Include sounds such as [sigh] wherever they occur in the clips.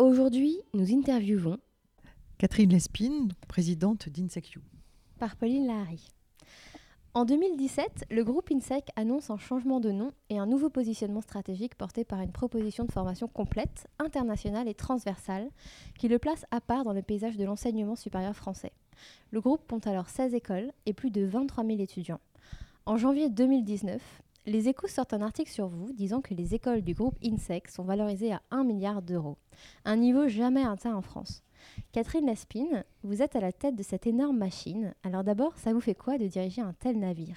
Aujourd'hui, nous interviewons Catherine Lespine, présidente d'INSECU. Par Pauline Lahari. En 2017, le groupe INSEC annonce un changement de nom et un nouveau positionnement stratégique porté par une proposition de formation complète, internationale et transversale qui le place à part dans le paysage de l'enseignement supérieur français. Le groupe compte alors 16 écoles et plus de 23 000 étudiants. En janvier 2019, les échos sortent un article sur vous disant que les écoles du groupe INSEC sont valorisées à 1 milliard d'euros, un niveau jamais atteint en France. Catherine Lespine, vous êtes à la tête de cette énorme machine. Alors d'abord, ça vous fait quoi de diriger un tel navire?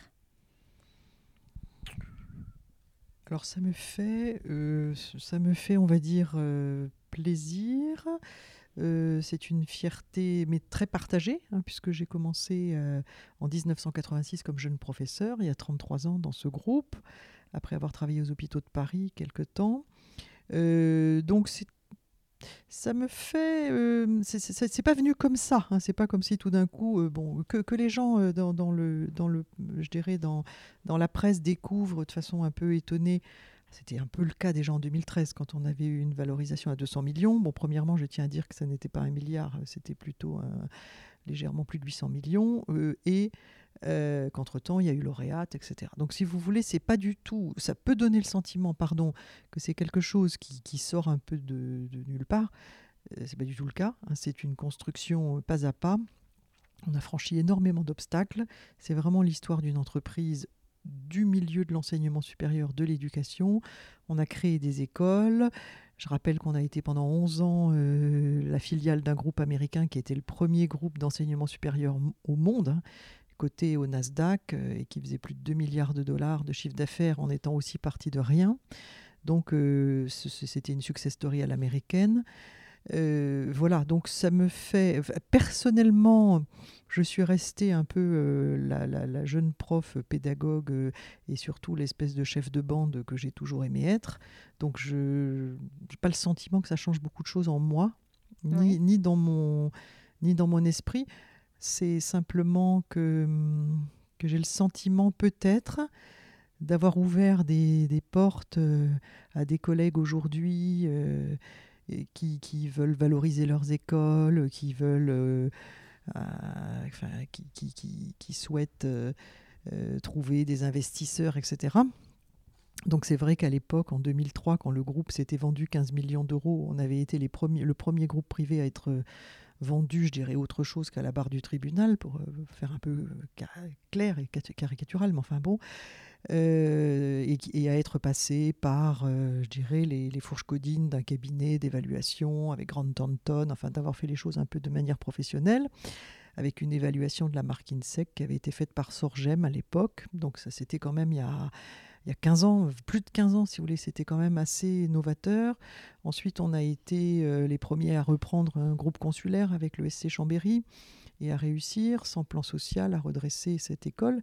Alors ça me fait, euh, ça me fait, on va dire, euh, plaisir. Euh, c'est une fierté, mais très partagée, hein, puisque j'ai commencé euh, en 1986 comme jeune professeur, il y a 33 ans dans ce groupe, après avoir travaillé aux hôpitaux de Paris quelque temps. Euh, donc ça me fait, c'est pas venu comme ça. Hein, c'est pas comme si tout d'un coup, bon, que, que, les gens dans, dans, le, dans le, je dirais dans, dans la presse découvrent de façon un peu étonnée c'était un peu le cas déjà en 2013 quand on avait eu une valorisation à 200 millions. Bon, premièrement, je tiens à dire que ça n'était pas un milliard, c'était plutôt légèrement plus de 800 millions. Euh, et euh, qu'entre-temps, il y a eu lauréate, etc. Donc, si vous voulez, c'est pas du tout. Ça peut donner le sentiment, pardon, que c'est quelque chose qui, sort un peu de, nulle part. Euh, c'est pas du tout le cas. Hein. c'est une construction pas à pas. On a franchi énormément d'obstacles. C'est vraiment l'histoire d'une entreprise du milieu de l'enseignement supérieur de l'éducation. On a créé des écoles. Je rappelle qu'on a été pendant 11 ans euh, la filiale d'un groupe américain qui était le premier groupe d'enseignement supérieur au monde, hein, coté au Nasdaq, euh, et qui faisait plus de 2 milliards de dollars de chiffre d'affaires en étant aussi parti de rien. Donc euh, c'était une success story à l'américaine. Voilà, donc ça me fait personnellement je suis restée un peu euh, la, jeune prof pédagogue euh, et surtout l'espèce de chef de bande que j'ai toujours aimé être. Donc je n'ai pas le sentiment que ça change beaucoup de choses en moi, ni, ni, dans, mon, ni dans mon esprit. C'est simplement que, que j'ai le sentiment peut-être d'avoir ouvert des, des, portes euh, à des collègues aujourd'hui qui, veulent valoriser leurs écoles, qui veulent euh, qui, qui, qui, souhaitent euh, euh, trouver des investisseurs, etc. Donc c'est vrai qu'à l'époque, en 2003, quand le groupe s'était vendu 15 millions d'euros, on avait été les premiers, le premier groupe privé à être vendu, je dirais, autre chose qu'à la barre du tribunal, pour faire un peu clair et caricatural, mais enfin bon, et, à être passé par, je dirais, les, fourches codines d'un cabinet d'évaluation avec Grande Thornton, enfin d'avoir fait les choses un peu de manière professionnelle avec une évaluation de la marque INSEC qui avait été faite par Sorgem à l'époque. Donc ça c'était quand même il y a, il y a 15 ans, plus de 15 ans si vous voulez, c'était quand même assez novateur. Ensuite on a été euh, les premiers à reprendre un groupe consulaire avec le SC Chambéry et à réussir, sans plan social, à redresser cette école.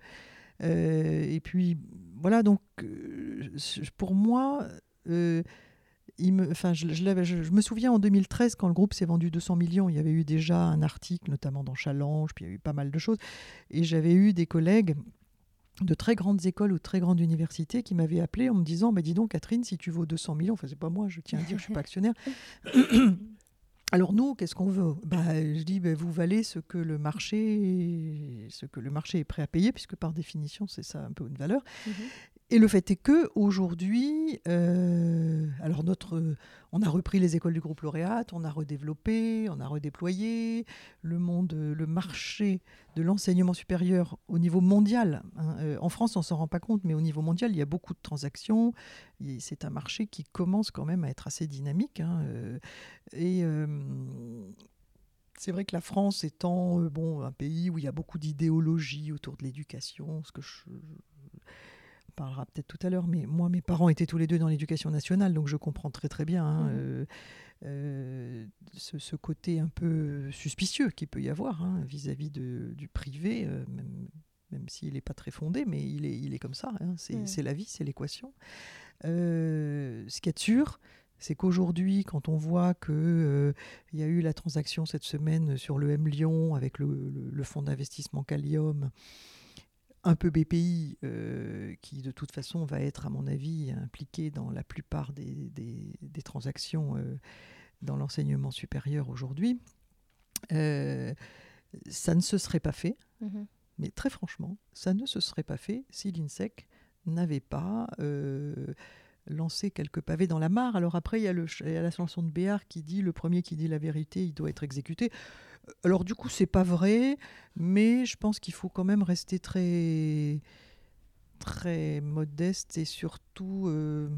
Euh, et puis voilà, donc euh, pour moi, je, je, me souviens en 2013, quand le groupe s'est vendu 200 millions, il y avait eu déjà un article, notamment dans Challenge, puis il y a eu pas mal de choses. Et j'avais eu des collègues de très grandes écoles ou de très grandes universités qui m'avaient appelé en me disant bah, Dis donc, Catherine, si tu vaux 200 millions, enfin, c'est pas moi, je tiens à dire, je suis pas actionnaire. [laughs] Alors nous, qu'est-ce qu'on veut? Bah, Je dis, bah, vous valez ce que le marché, ce que le marché est prêt à payer, puisque par définition, c'est ça un peu une valeur. Mhm. Et le fait est que aujourd'hui, euh, alors notre, on a repris les écoles du groupe lauréat, on a redéveloppé, on a redéployé le monde, le marché de l'enseignement supérieur au niveau mondial. Hein. Euh, en France, on s'en rend pas compte, mais au niveau mondial, il y a beaucoup de transactions. C'est un marché qui commence quand même à être assez dynamique. Hein, euh, et c'est vrai que la France étant bon un pays où il y a beaucoup d'idéologie autour de l'éducation, ce que je parlera peut-être tout à l'heure, mais moi, mes parents étaient tous les deux dans l'éducation nationale, donc je comprends très très bien hein, mmh. euh, euh, ce, côté un peu suspicieux qu'il peut y avoir hein, vis-à-vis du privé, euh, même, même s'il n'est pas très fondé, mais il est, il est comme ça, hein, mmh. c'est la vie, c'est l'équation. ce qui est sûr, c'est qu'aujourd'hui, quand on voit qu'il il y a eu la transaction cette semaine sur le M Lyon avec le, le fonds d'investissement Callium, un peu BPI, euh, qui de toute façon va être, à mon avis, impliqué dans la plupart des, transactions euh, dans l'enseignement supérieur aujourd'hui, euh, ça ne se serait pas fait. Mhm. Mais très franchement, ça ne se serait pas fait si l'INSEC n'avait pas lancé quelques pavés dans la mare. Alors après, il y a, le, il y a la chanson de Béard qui dit le premier qui dit la vérité, il doit être exécuté. Alors du coup, c'est pas vrai, mais je pense qu'il faut quand même rester très très modeste et surtout euh,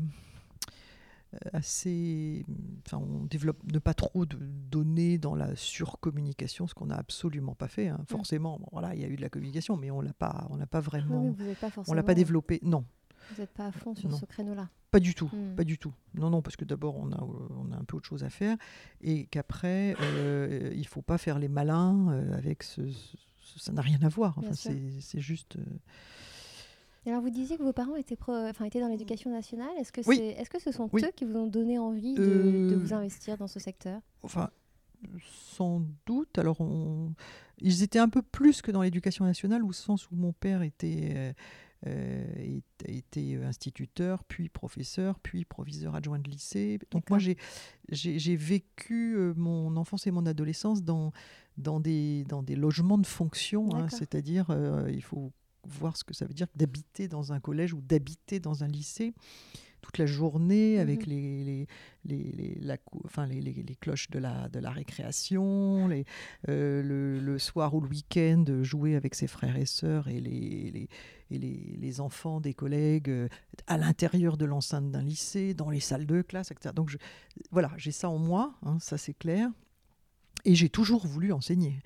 assez. Enfin, on développe ne pas trop de donner dans la surcommunication, ce qu'on n'a absolument pas fait. Hein. Mm. Forcément, voilà, il y a eu de la communication, mais on l'a pas, on l'a pas vraiment, on l'a pas développé. Non, vous n'êtes pas à fond sur ce créneau-là Pas du tout, hmm. pas du tout. Non, non, parce que d'abord, on a, on a un peu autre chose à faire, et qu'après, euh, il ne faut pas faire les malins euh, avec ce, Ça n'a rien à voir. Enfin, c'est juste... Euh, alors, vous disiez que vos parents étaient, enfin, étaient dans l'éducation nationale. Est-ce que, c'est... Est-ce que ce sont eux qui vous ont donné envie de, de, vous investir dans ce secteur? Enfin, sans doute. Alors, on... ils étaient un peu plus que dans l'éducation nationale, au sens où mon père était euh, été instituteur, puis professeur, puis proviseur adjoint de lycée. Donc moi, j'ai vécu euh, mon enfance et mon adolescence dans, dans, des, dans des logements de fonction, hein. c'est-à-dire euh, il faut voir ce que ça veut dire d'habiter dans un collège ou d'habiter dans un lycée toute la journée avec mmh les, les, les, la, enfin, les, les, cloches de la, de la récréation, les, le, le, soir ou le week-end, jouer avec ses frères et sœurs et les, et les, les, enfants des collègues euh, à l'intérieur de l'enceinte d'un lycée, dans les salles de classe, etc. Donc je, voilà, j'ai ça en moi, hein, ça c'est clair. Et j'ai toujours voulu enseigner.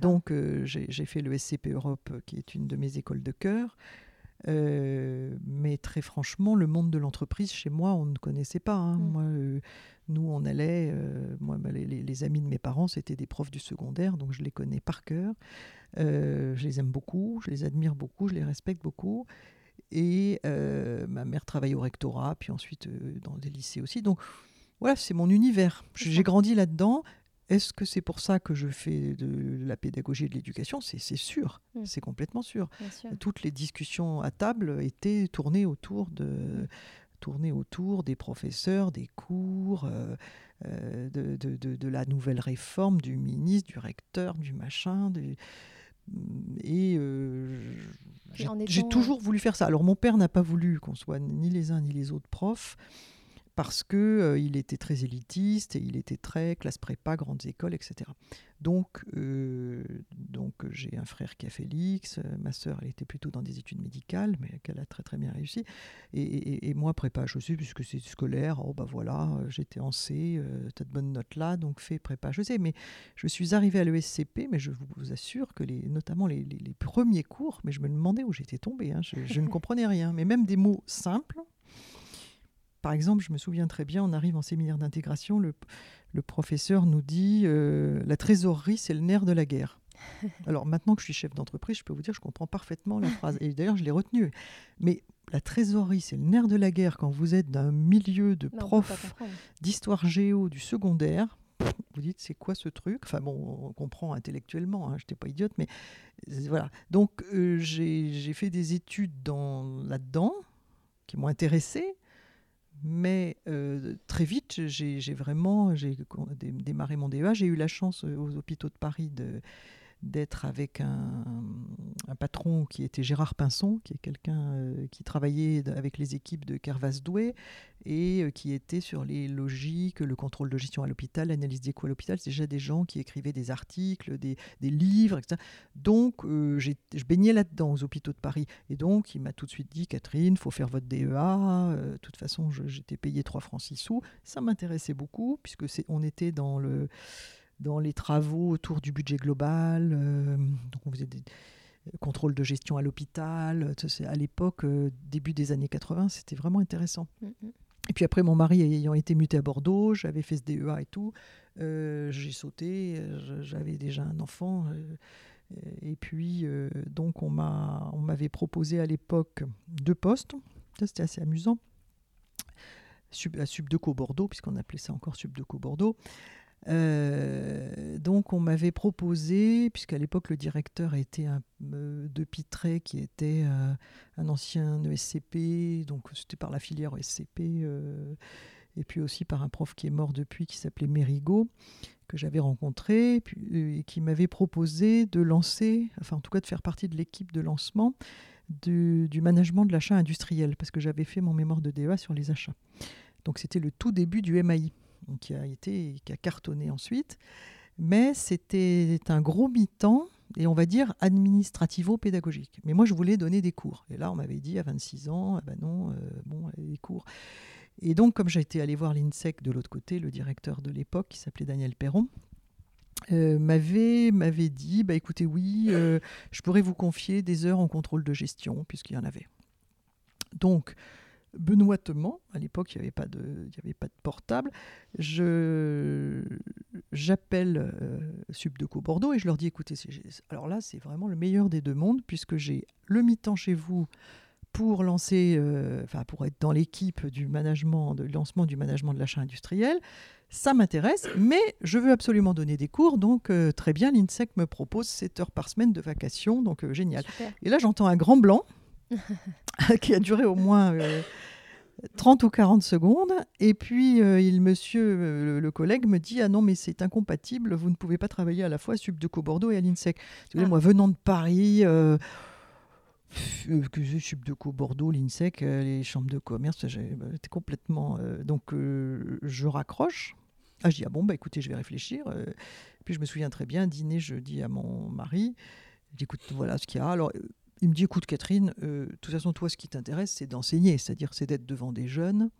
Donc euh, j'ai fait le SCP Europe, qui est une de mes écoles de cœur. Euh, mais très franchement, le monde de l'entreprise, chez moi, on ne connaissait pas. Hein. Mm. Moi, nous, on allait, moi, bah, les, les, amis de mes parents, c'était des profs du secondaire, donc je les connais par cœur. Euh, je les aime beaucoup, je les admire beaucoup, je les respecte beaucoup. Et euh, ma mère travaille au rectorat, puis ensuite euh, dans des lycées aussi. Donc voilà, c'est mon univers. J'ai grandi là-dedans. Est-ce que c'est pour ça que je fais de la pédagogie et de l'éducation? C'est sûr, mm. c'est complètement sûr. Toutes les discussions à table étaient tournées autour de, mm. tournées autour des professeurs, des cours, de, de, de, la nouvelle réforme, du ministre, du recteur, du machin. Et euh, j'ai toujours voulu faire ça. Alors mon père n'a pas voulu qu'on soit ni les uns ni les autres profs parce que euh, il était très élitiste et il était très classe prépa, grandes écoles, etc. Donc, euh, donc j'ai un frère qui a fait l'X, ma sœur elle était plutôt dans des études médicales, mais qu'elle a très très bien réussi. Et, moi prépa sais puisque c'est scolaire, oh bah voilà, j'étais en C, euh, t'as de bonnes notes là, donc fais prépa sais Mais je suis arrivée à l'ESCP, mais je vous assure que les, notamment les, premiers cours, mais je me demandais où j'étais tombée, hein, je ne comprenais rien, mais même des mots simples par exemple, je me souviens très bien, on arrive en séminaire d'intégration, le, professeur nous dit euh, la trésorerie, c'est le nerf de la guerre. [laughs] Alors maintenant que je suis chef d'entreprise, je peux vous dire, je comprends parfaitement la phrase. Et d'ailleurs, je l'ai retenue. Mais la trésorerie, c'est le nerf de la guerre quand vous êtes d'un milieu de prof d'histoire géo du secondaire. Vous dites, c'est quoi ce truc? Enfin bon, on comprend intellectuellement, hein, je n'étais pas idiote, mais voilà. Donc euh, j'ai fait des études là-dedans qui m'ont intéressé. Mais euh, très vite, j'ai vraiment démarré mon DEA. J'ai eu la chance euh, aux hôpitaux de Paris d'être avec un, patron qui était Gérard Pinson, qui est quelqu'un euh, qui travaillait avec les équipes de Kervas Douai et euh, qui était sur les logiques, le contrôle de gestion à l'hôpital, l'analyse des coûts à l'hôpital. C'est déjà des gens qui écrivaient des articles, des, livres, etc. Donc, euh, je baignais là-dedans aux hôpitaux de Paris. Et donc, il m'a tout de suite dit, Catherine, faut faire votre DEA. De toute façon, j'étais payé 3 francs 6 sous. Ça m'intéressait beaucoup, puisque on était dans le dans les travaux autour du budget global. Euh, donc on faisait des contrôles de gestion à l'hôpital. À l'époque, euh, début des années 80, c'était vraiment intéressant. Mm, mm. Et puis après, mon mari ayant été muté à Bordeaux, j'avais fait ce DEA et tout. Euh, j'ai sauté, j'avais déjà un enfant. et puis, donc, on m'avait proposé à l'époque deux postes. Ça, c'était assez amusant. Sub, à Subdeco Bordeaux, puisqu'on appelait ça encore Subdeco Bordeaux. Euh, donc on m'avait proposé, puisqu'à l'époque le directeur était un, euh, de Pitré, qui était euh, un ancien ESCP, donc c'était par la filière ESCP, et puis aussi par un prof qui est mort depuis, qui s'appelait Mérigot, que j'avais rencontré, puis, et qui m'avait proposé de lancer, enfin en tout cas de faire partie de l'équipe de lancement du, du management de l'achat industriel, parce que j'avais fait mon mémoire de DEA sur les achats. Donc c'était le tout début du MAI qui a été qui a cartonné ensuite. Mais c'était un gros mi-temps et on va dire administrativo-pédagogique. Mais moi, je voulais donner des cours. Et là, on m'avait dit à 26 ans, ben non, euh, bon, les cours. Et donc, comme été allé voir l'INSEC de l'autre côté, le directeur de l'époque, qui s'appelait Daniel Perron, euh, m'avait m'avait dit bah écoutez oui euh, je pourrais vous confier des heures en contrôle de gestion puisqu'il y en avait donc benoîtement, à l'époque il n'y avait, pas de, avait pas de portable, j'appelle euh, Subdeco Bordeaux et je leur dis écoutez, alors là c'est vraiment le meilleur des deux mondes puisque j'ai le mi-temps chez vous pour lancer, euh, enfin pour être dans l'équipe du management, de lancement du management de l'achat industriel. Ça m'intéresse, mais je veux absolument donner des cours, donc euh, très bien, l'INSEC me propose 7 heures par semaine de vacation, donc génial. Et là j'entends un grand blanc. [laughs] [laughs] qui a duré au moins 30 euh, ou 40 secondes. Et puis, euh, il, monsieur, euh, le collègue, me dit Ah non, mais c'est incompatible, vous ne pouvez pas travailler à la fois à Subdeco Bordeaux et à l'INSEC. Ah. Moi, venant de Paris, euh, Subdeco Bordeaux, l'INSEC, les chambres de commerce, j'étais complètement. donc, je raccroche. Ah, je dis Ah bon, bah écoutez, je vais réfléchir. puis, je me souviens très bien, dîner, je dis à mon mari Écoute, voilà ce qu'il y a. Alors, il me dit écoute Catherine, euh, de toute façon toi ce qui t'intéresse c'est d'enseigner, c'est-à-dire c'est d'être devant des jeunes.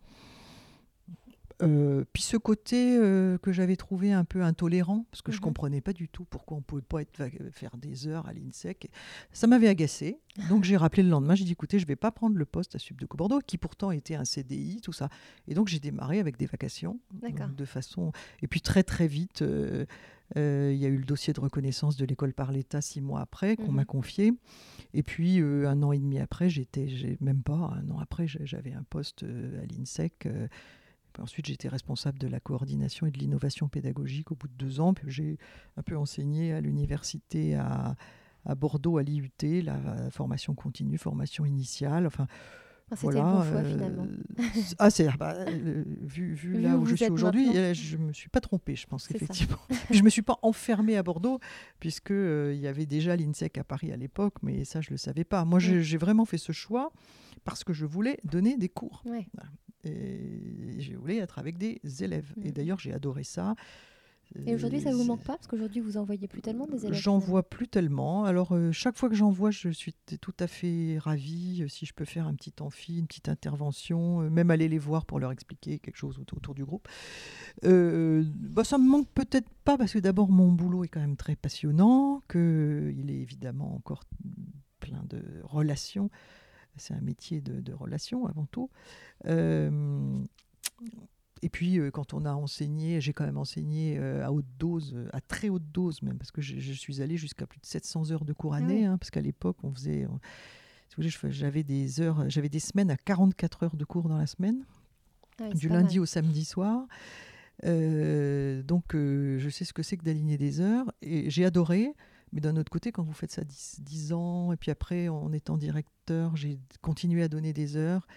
Euh, puis ce côté euh, que j'avais trouvé un peu intolérant, parce que je ne mhm. comprenais pas du tout pourquoi on ne pouvait pas être, faire des heures à l'INSEC, ça m'avait agacé. [laughs] Donc j'ai rappelé le lendemain, j'ai dit écoutez, je ne vais pas prendre le poste à Subdeco Bordeaux, qui pourtant était un CDI, tout ça. Et donc j'ai démarré avec des vacations, de façon. Et puis très très vite, euh, il y a eu le dossier de reconnaissance de l'école par l'État six mois après qu'on m'a mhm. confié. Et puis euh, un an et demi après, j'étais, même pas un an après, j'avais un poste euh, à l'INSEC. Ensuite, j'étais responsable de la coordination et de l'innovation pédagogique au bout de deux ans. Puis j'ai un peu enseigné à l'université à, à Bordeaux, à l'IUT, la formation continue, formation initiale. Enfin, c'était voilà, bon choix euh, finalement. ah, c'est bah, euh, vu, vu, là où, je suis aujourd'hui, euh, je me suis pas trompée, je pense effectivement. [laughs] je me suis pas enfermée à Bordeaux puisque il y avait déjà l'INSEC à Paris à l'époque, mais ça je le savais pas. Moi, j'ai vraiment fait ce choix parce que je voulais donner des cours. Et je voulais être avec des élèves. Et d'ailleurs, j'ai adoré ça. Et aujourd'hui, ça vous manque pas Parce qu'aujourd'hui, vous envoyez plus tellement des élèves J'en vois plus tellement. Alors, euh, chaque fois que j'en vois, je suis tout à fait ravie. Euh, si je peux faire un petit amphi, une petite intervention, euh, même aller les voir pour leur expliquer quelque chose autour, du groupe. bah, ça me manque peut-être pas, parce que d'abord, mon boulot est quand même très passionnant, qu'il est évidemment encore plein de relations. C'est un métier de, de relations avant tout. Et puis, euh, quand on a enseigné, j'ai quand même enseigné euh, à haute dose, euh, à très haute dose même, parce que je, suis allée jusqu'à plus de 700 heures de cours ah année, hein, parce qu'à l'époque, on faisait. j'avais des heures, j'avais des semaines à 44 heures de cours dans la semaine, ah du lundi au samedi soir. donc, je sais ce que c'est que d'aligner des heures, et j'ai adoré. Mais d'un autre côté, quand vous faites ça 10, 10 ans, et puis après, en étant directeur, j'ai continué à donner des heures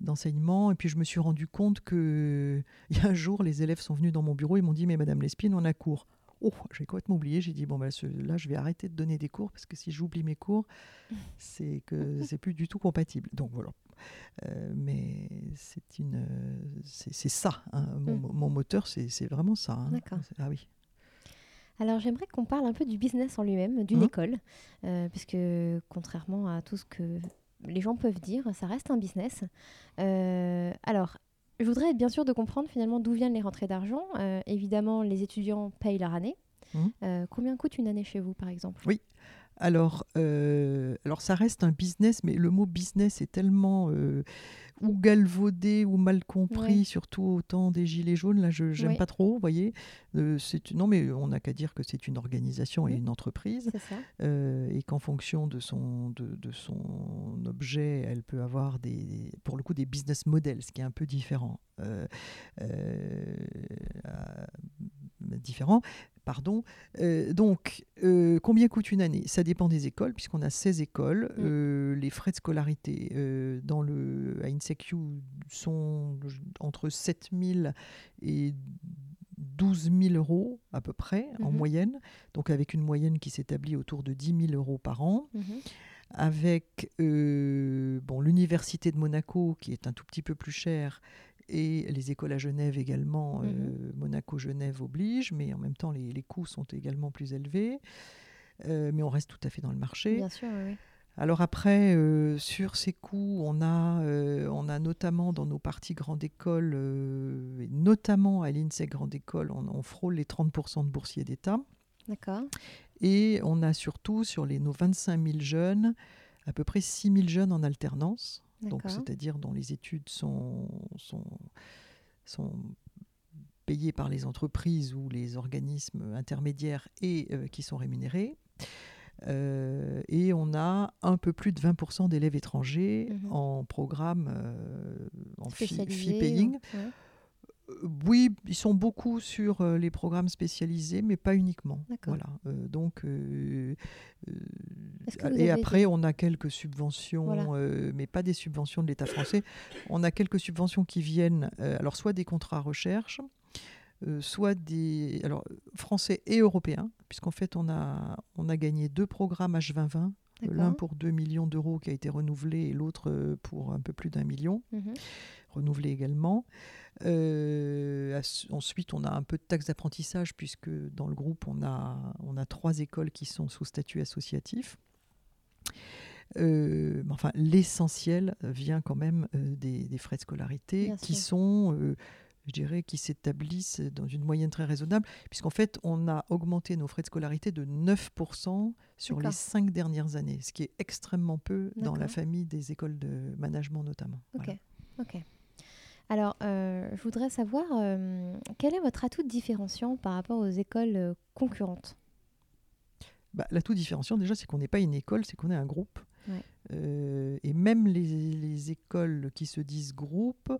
d'enseignement. Et puis je me suis rendu compte que [laughs] il y a un jour, les élèves sont venus dans mon bureau, ils m'ont dit Mais Madame Lespine, on a cours. oh, j'ai complètement oublié. J'ai dit, bon, bah, là, je vais arrêter de donner des cours parce que si j'oublie mes cours, [laughs] c'est que c'est plus du tout compatible. Donc voilà. Euh, mais c'est une, c'est ça. Hein. Mon, mon, moteur, c'est vraiment ça. Hein. D'accord. Ah oui. Alors j'aimerais qu'on parle un peu du business en lui-même, d'une mmh. école, euh, puisque contrairement à tout ce que les gens peuvent dire, ça reste un business. Euh, alors, je voudrais être bien sûr de comprendre finalement d'où viennent les rentrées d'argent. Euh, évidemment, les étudiants payent leur année. Mmh. combien coûte une année chez vous, par exemple? Oui. Alors, alors, ça reste un business, mais le mot business est tellement ou galvaudé ou mal compris, surtout au temps des Gilets jaunes. Là, je n'aime pas trop, vous voyez. Euh, non, mais on n'a qu'à dire que c'est une organisation et une entreprise. Euh, et qu'en fonction de son, de, de, son objet, elle peut avoir, des, pour le coup, des business models, ce qui est un peu différent. Euh, différent. Pardon. Euh, donc, euh, combien coûte une année? Ça dépend des écoles, puisqu'on a 16 écoles. Mm. Euh, les frais de scolarité dans le, à INSECU sont entre 7 000 et 12 000 euros à peu près en mm-hmm. moyenne, donc avec une moyenne qui s'établit autour de 10 000 euros par an. Mm-hmm. avec bon, l'université de Monaco qui est un tout petit peu plus chère et les écoles à Genève également, euh, mhm. Monaco-Genève oblige, mais en même temps les, coûts sont également plus élevés. Euh, mais on reste tout à fait dans le marché. Bien sûr, oui. Alors après, euh, sur ces coûts, on a, on a notamment dans nos parties grande école, et notamment à l'INSEC grande école, on, frôle les 30% de boursiers d'État. D'accord. Et on a surtout sur les, nos 25 000 jeunes, à peu près 6 000 jeunes en alternance donc c'est-à-dire dont les études sont, sont, sont payées par les entreprises ou les organismes intermédiaires et euh, qui sont rémunérés. Euh, et on a un peu plus de 20% d'élèves étrangers mmh en programme euh, en fee, paying. Euh, oui, ils sont beaucoup sur euh, les programmes spécialisés, mais pas uniquement. Voilà. Euh, donc, et après, on a quelques subventions, mais pas des subventions de l'État français. On a quelques subventions qui viennent, alors soit des contrats recherche, soit des alors français et européens, puisqu'en fait, on a on a gagné deux programmes H2020 l'un pour 2 millions d'euros qui a été renouvelé et l'autre pour un peu plus d'un million, mmh renouvelé également. Euh, ensuite, on a un peu de taxes d'apprentissage puisque dans le groupe, on a, on a trois écoles qui sont sous statut associatif. Euh, enfin, l'essentiel vient quand même euh, des, frais de scolarité qui sont, je dirais, qui s'établissent dans une moyenne très raisonnable, puisqu'en fait, on a augmenté nos frais de scolarité de 9% sur les cinq dernières années, ce qui est extrêmement peu dans la famille des écoles de management notamment. Ok, ok. Alors, euh, je voudrais savoir euh, quel est votre atout différenciant par rapport aux écoles euh, concurrentes? Bah, L'atout différenciant, déjà, c'est qu'on n'est pas une école, c'est qu'on est un groupe. et même les, écoles qui se disent groupe,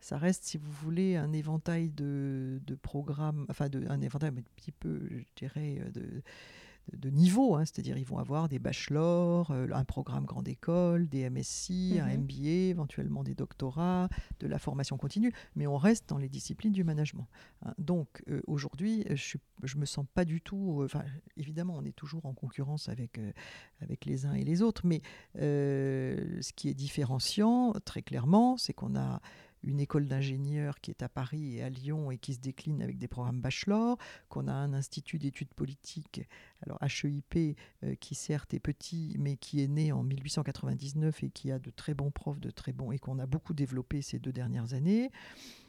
ça reste, si vous voulez, un éventail de, programmes, enfin, de, un éventail un petit peu, je dirais, de de niveau, hein, c'est-à-dire ils vont avoir des bachelors, euh, un programme grande école, des MSc, un MBA, mhm. éventuellement des doctorats, de la formation continue, mais on reste dans les disciplines du management. Hein. Donc euh, aujourd'hui, je ne me sens pas du tout, euh, évidemment on est toujours en concurrence avec, avec les uns et les autres, mais ce qui est différenciant très clairement, c'est qu'on a une école d'ingénieurs qui est à Paris et à Lyon et qui se décline avec des programmes bachelor, qu'on a un institut d'études politiques, alors HEIP, euh, qui certes est petit, mais qui est né en 1899 et qui a de très bons profs, de très bons, et qu'on a beaucoup développé ces deux dernières années.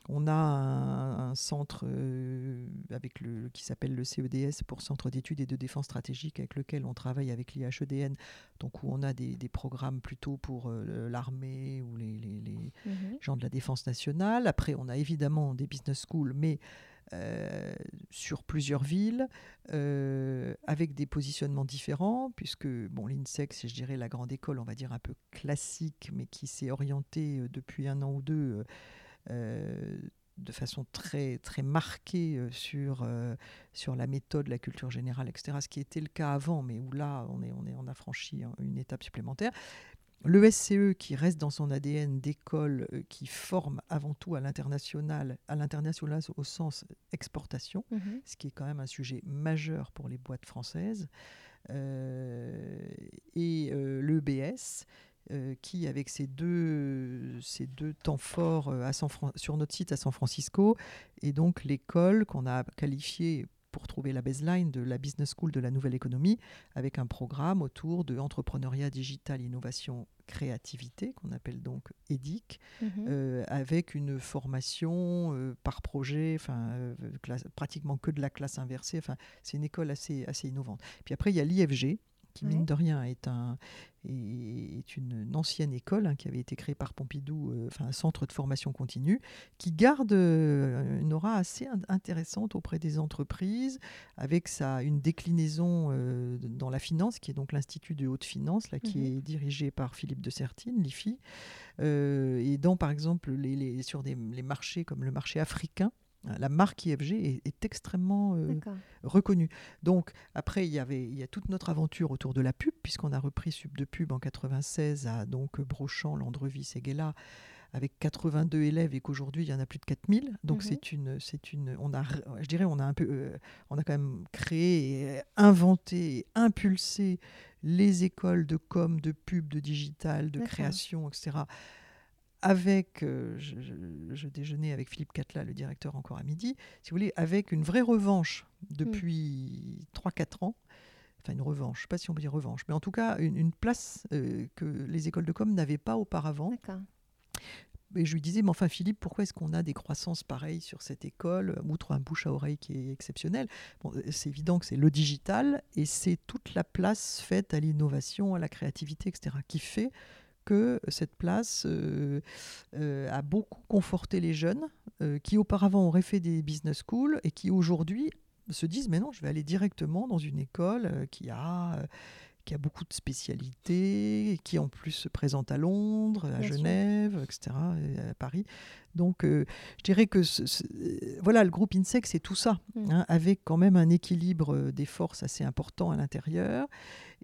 On a un, centre euh, avec le, qui s'appelle le CEDS pour Centre d'études et de défense stratégique avec lequel on travaille avec l'IHEDN, donc où on a des, programmes plutôt pour euh, l'armée ou les, mhm. gens de la défense nationale. Après, on a évidemment des business schools, mais euh, sur plusieurs villes, avec des positionnements différents, puisque bon, l'INSEC, c'est, je dirais, la grande école, on va dire un peu classique, mais qui s'est orientée depuis un an ou deux de façon très, très marquée euh, sur, euh, sur la méthode, la culture générale, etc., ce qui était le cas avant, mais où là, on, est, on, est, on a franchi une étape supplémentaire. le SCE qui reste dans son ADN d'école qui forme avant tout à l'international, à l'international au sens exportation, Mhm. ce qui est quand même un sujet majeur pour les boîtes françaises, euh, et euh, l'EBS. Euh, qui, avec ces deux, ces deux temps forts euh, à San Fran- sur notre site à San Francisco, est donc l'école qu'on a qualifiée pour trouver la baseline de la Business School de la nouvelle économie, avec un programme autour de entrepreneuriat digital, innovation, créativité, qu'on appelle donc EDIC, Mhm. euh, avec une formation euh, par projet, enfin pratiquement que de la classe inversée. Enfin, c'est une école assez, assez innovante. Puis après, il y a l'IFG, qui mine Ouais. de rien est, un, est une, une ancienne école hein, qui avait été créée par Pompidou, euh, enfin un centre de formation continue, qui garde euh, une aura assez in- intéressante auprès des entreprises, avec sa, une déclinaison euh, dans la finance, qui est donc l'Institut de haute finance, là, qui Mhm. est dirigé par Philippe de Sertine, l'IFI. Et dans, par exemple, les, les- sur des, les marchés comme le marché africain, la marque IFG est, est extrêmement euh, reconnue. Donc, après, il y, avait, il y a toute notre aventure autour de la pub, puisqu'on a repris Sub de Pub en 96 à donc Brochant, Landrevis et Guéla, avec 82 élèves et qu'aujourd'hui, il y en a plus de 4000. Donc, Mhm. c'est une, c'est une, on a, je dirais, on a un peu, euh, on a quand même créé, et inventé, et impulsé les écoles de com, de pub, de digital, de création, etc. Avec, euh, je, je- je déjeunais avec Philippe Catla, le directeur, encore à midi, si vous voulez, avec une vraie revanche depuis 3-4 ans. Enfin, une revanche, je ne sais pas si on peut dire revanche, mais en tout cas, une, une place euh, que les écoles de com n'avaient pas auparavant. Et je lui disais, mais enfin Philippe, pourquoi est-ce qu'on a des croissances pareilles sur cette école, outre un bouche à oreille qui est exceptionnel? Bon, euh, C'est évident que c'est le digital et c'est toute la place faite à l'innovation, à la créativité, etc., qui fait que cette place euh, euh, a beaucoup conforté les jeunes euh, qui auparavant auraient fait des business schools et qui aujourd'hui se disent, mais non, je vais aller directement dans une école qui a... qui a beaucoup de spécialités, qui en plus se présente à Londres, à Bien sûr. Genève, etc., et à Paris. Donc, euh, je dirais que ce- ce- euh, voilà, le groupe INSEC, c'est tout ça, Mm. hein, avec quand même un équilibre euh, des forces assez important à l'intérieur.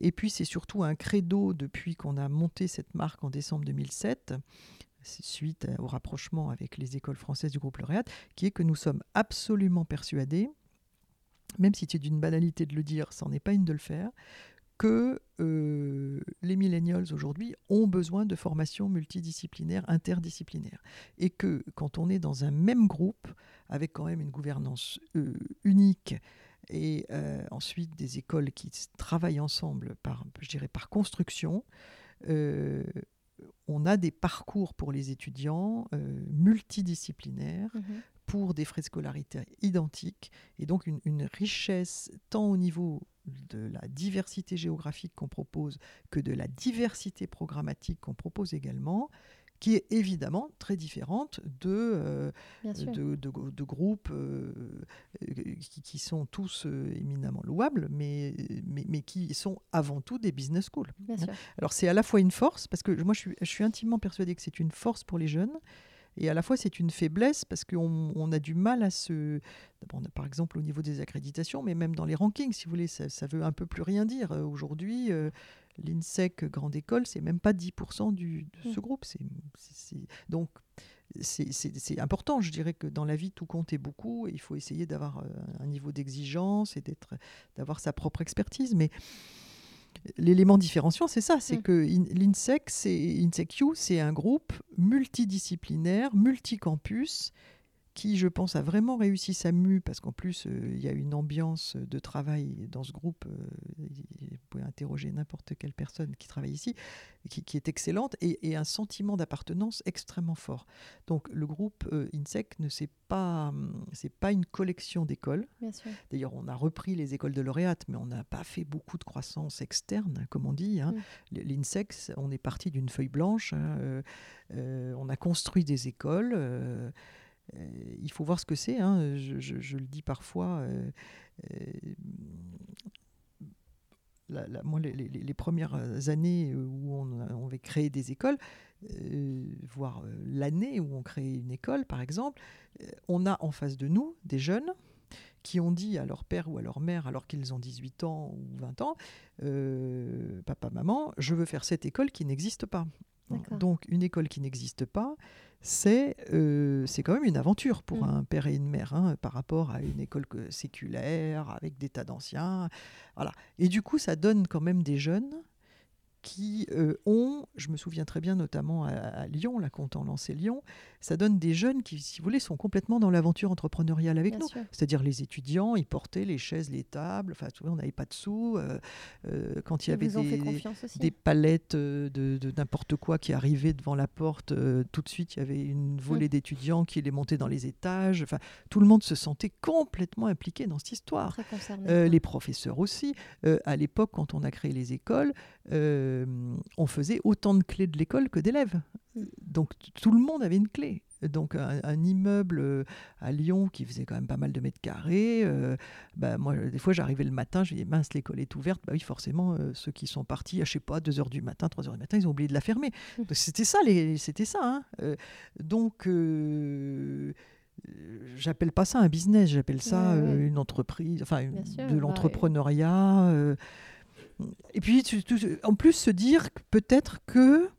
Et puis, c'est surtout un credo depuis qu'on a monté cette marque en décembre 2007 c'est suite au rapprochement avec les écoles françaises du groupe Lauréat, qui est que nous sommes absolument persuadés, même si c'est d'une banalité de le dire, c'en est pas une de le faire, que euh, les millennials aujourd'hui ont besoin de formations multidisciplinaires, interdisciplinaires. Et que quand on est dans un même groupe, avec quand même une gouvernance euh, unique, et euh, ensuite des écoles qui travaillent ensemble par, je dirais, par construction, on a des parcours pour les étudiants multidisciplinaires Mhm. Pour des frais de scolarité identiques et donc une, une richesse tant au niveau de la diversité géographique qu'on propose que de la diversité programmatique qu'on propose également qui est évidemment très différente de, euh, de, de- de groupes euh, qui, qui sont tous euh, éminemment louables, mais, mais, mais qui sont avant tout des business schools. Bien. Alors c'est à la fois une force, parce que moi je suis, je suis intimement persuadée que c'est une force pour les jeunes, et à la fois c'est une faiblesse, parce qu'on on a du mal à se... d'abord, on a, par exemple au niveau des accréditations, mais même dans les rankings, si vous voulez, ça, ça veut un peu plus rien dire. Euh, Aujourd'hui, euh, l'INSEC Grande École, c'est même pas 10% du, de ce Mm. groupe. C'est, donc c'est, important, je dirais que dans la vie, tout compte et beaucoup, et il faut essayer d'avoir euh, un niveau d'exigence et d'être, d'avoir sa propre expertise. Mais l'élément différenciant, c'est ça, c'est Mm. que in- l'INSEC, c'est, INSECU, c'est un groupe multidisciplinaire, multicampus, qui, je pense, a vraiment réussi sa mue, parce qu'en plus, euh, il y a une ambiance de travail dans ce groupe. euh, vous pouvez interroger n'importe quelle personne qui travaille ici, qui, qui est excellente, et, et un sentiment d'appartenance extrêmement fort. Donc, le groupe euh, INSEC ne c'est pas, hum, c'est pas une collection d'écoles. D'ailleurs, on a repris les écoles de lauréates, mais on n'a pas fait beaucoup de croissance externe, comme on dit. hein. Mm. L'INSEC, on est parti d'une feuille blanche. hein, euh, on a construit des écoles. Euh, il faut voir ce que c'est. hein, Je, je- je le dis parfois. euh, euh, la- la- moi, les, les- les premières années où on, on avait créé des écoles, voire l'année où on crée une école, par exemple, on a en face de nous des jeunes qui ont dit à leur père ou à leur mère, alors qu'ils ont 18 ans ou 20 ans, euh, papa, maman, je veux faire cette école qui n'existe pas. Donc une école qui n'existe pas, c'est euh, quand même une aventure pour mm. un père et une mère hein, par rapport à une école séculaire avec des tas d'anciens. Voilà. Et du coup, ça donne quand même des jeunes qui euh, ont, je me souviens très bien notamment à, Lyon, là quand on lançait Lyon, ça donne des jeunes qui, si vous voulez, sont complètement dans l'aventure entrepreneuriale avec nous. C'est-à-dire les étudiants, ils portaient les chaises, les tables, enfin, on n'avait pas de sous. Euh, euh, quand il y avait des, des, palettes de, n'importe quoi qui arrivaient devant la porte, tout de suite, il y avait une volée mm. d'étudiants qui les montaient dans les étages. Enfin, tout le monde se sentait complètement impliqué dans cette histoire. les professeurs aussi. à l'époque, quand on a créé les écoles, euh, on faisait autant de clés de l'école que d'élèves. Donc tout le monde avait une clé. Donc un, immeuble euh, à Lyon qui faisait quand même pas mal de mètres carrés. Euh, bah, moi, des fois, j'arrivais le matin, je disais mince, l'école est ouverte. Bah oui, forcément, ceux qui sont partis, à, je sais pas, 2 heures du matin, 3 heures du matin, ils ont oublié de la fermer. Mm. C'était ça, c'était ça. Hein. donc j'appelle pas ça un business, j'appelle ça une entreprise, enfin de bah l'entrepreneuriat. Et puis, en plus, se dire peut-être que,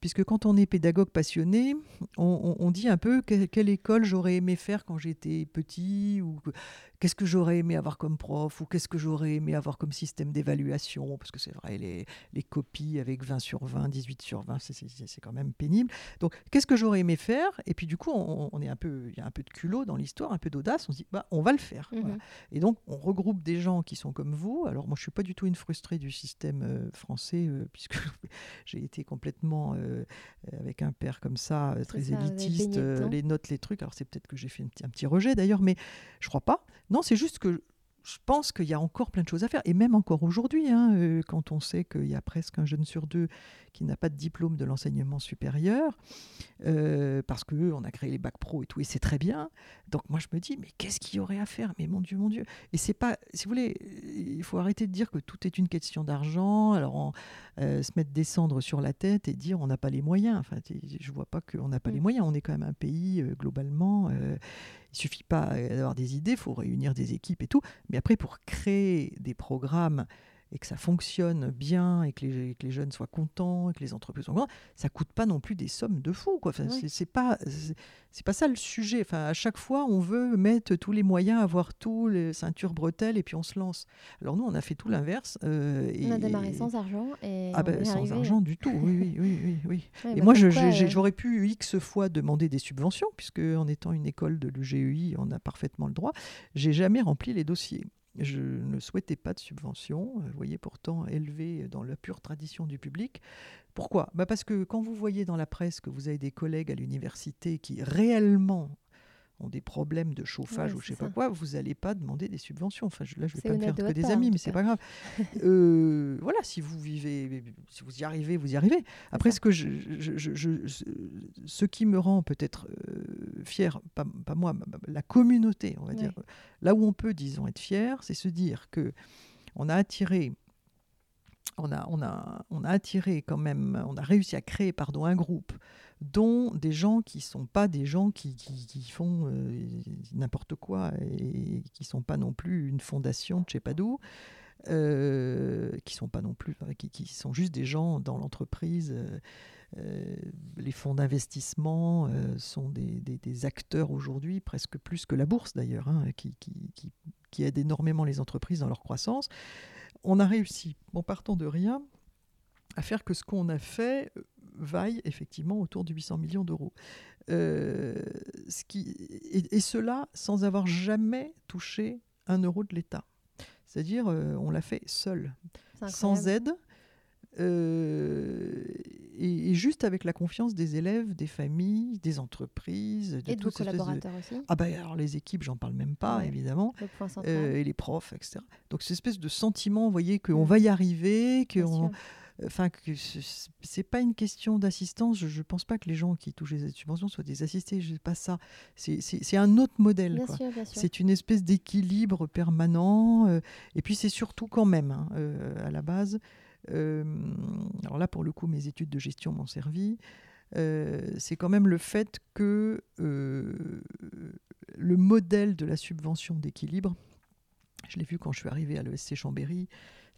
puisque quand on est pédagogue passionné, on, dit un peu quelle école j'aurais aimé faire quand j'étais petit, ou qu'est-ce que j'aurais aimé avoir comme prof ou qu'est-ce que j'aurais aimé avoir comme système d'évaluation Parce que c'est vrai, les, les, copies avec 20 sur 20, 18 sur 20, c'est quand même pénible. Donc, qu'est-ce que j'aurais aimé faire? Et puis, du coup, on, est un peu, il y a un peu de culot dans l'histoire, un peu d'audace. On se dit, bah, on va le faire. Mmh Et donc, on regroupe des gens qui sont comme vous. Alors, moi, je suis pas du tout une frustrée du système euh, français, euh, [laughs] puisque j'ai été complètement euh, avec un père comme ça, très élitiste, les notes, les trucs. Alors, c'est peut-être que j'ai fait un petit, un petit rejet d'ailleurs, mais je crois pas. Non, c'est juste que je pense qu'il y a encore plein de choses à faire, et même encore aujourd'hui, hein, euh, quand on sait qu'il y a presque un jeune sur deux qui n'a pas de diplôme de l'enseignement supérieur, euh, parce qu'on a créé les bacs pro et tout, et c'est très bien. Donc moi je me dis, mais qu'est-ce qu'il y aurait à faire? Mais mon Dieu, mon Dieu. Et c'est pas, si vous voulez, il faut arrêter de dire que tout est une question d'argent, alors euh, se mettre des cendres sur la tête et dire on n'a pas les moyens. Enfin, je vois pas qu'on n'a pas les mm. moyens. On est quand même un pays, globalement il suffit pas d'avoir des idées, il faut réunir des équipes et tout. Mais après, pour créer des programmes et que ça fonctionne bien et que les, que les jeunes soient contents et que les entreprises soient contentes, ça coûte pas non plus des sommes de fou. Quoi. Enfin, C'est pas c'est pas ça le sujet. Enfin, à chaque fois, on veut mettre tous les moyens, avoir tous les ceintures bretelles et puis on se lance. Alors nous, on a fait tout l'inverse. Euh, on a démarré sans argent et ah ben, sans argent du tout. Oui, oui, [laughs] oui, oui. et bah, moi, euh, j'aurais pu x fois demander des subventions puisque en étant une école de l'UGEI, on a parfaitement le droit. J'ai jamais rempli les dossiers. Je ne souhaitais pas de subvention, euh, vous voyez, pourtant élevé dans la pure tradition du public. Pourquoi? Bah Parce que quand vous voyez dans la presse que vous avez des collègues à l'université qui réellement ont des problèmes de chauffage ou je sais pas quoi, vous n'allez pas demander des subventions. Enfin, là, je vais pas me faire que des amis, mais c'est pas grave. [laughs] euh, voilà, si vous vivez, si vous y arrivez, vous y arrivez. Après, ce que je, je, ce qui me rend peut-être euh, fier, pas, pas, moi, la communauté, on va dire, là où on peut, disons, être fier, c'est se dire que on a attiré on a, on, a, on a attiré quand même, on a réussi à créer pardon, un groupe dont des gens qui ne sont pas des gens qui, qui, font euh, n'importe quoi et qui ne sont pas non plus une fondation de je sais pas euh, qui sont pas non plus, qui, sont juste des gens dans l'entreprise. Euh, les fonds d'investissement sont des, des, acteurs aujourd'hui, presque plus que la bourse d'ailleurs, hein, qui, qui, qui aident énormément les entreprises dans leur croissance. On a réussi, en partant de rien, à faire que ce qu'on a fait vaille effectivement autour de 800 millions d'euros. Euh, ce qui, et, cela sans avoir jamais touché un euro de l'État. C'est-à-dire, euh, on l'a fait seul, sans aide, euh, et, juste avec la confiance des élèves, des familles, des entreprises. De et de vos collaborateurs aussi Ah ben alors les équipes, j'en parle même pas, évidemment. et les profs, etc. Donc cette espèce de sentiment, vous voyez, qu'on va y arriver, qu'on Enfin, c'est pas une question d'assistance. Je ne pense pas que les gens qui touchent les subventions soient des assistés. Je pas ça. C'est un autre modèle. C'est une espèce d'équilibre permanent. Euh, et puis c'est surtout quand même, hein, euh, à la base. Euh, alors là, pour le coup, mes études de gestion m'ont servi. c'est quand même le fait que le modèle de la subvention d'équilibre, je l'ai vu quand je suis arrivé à l'ESC Chambéry,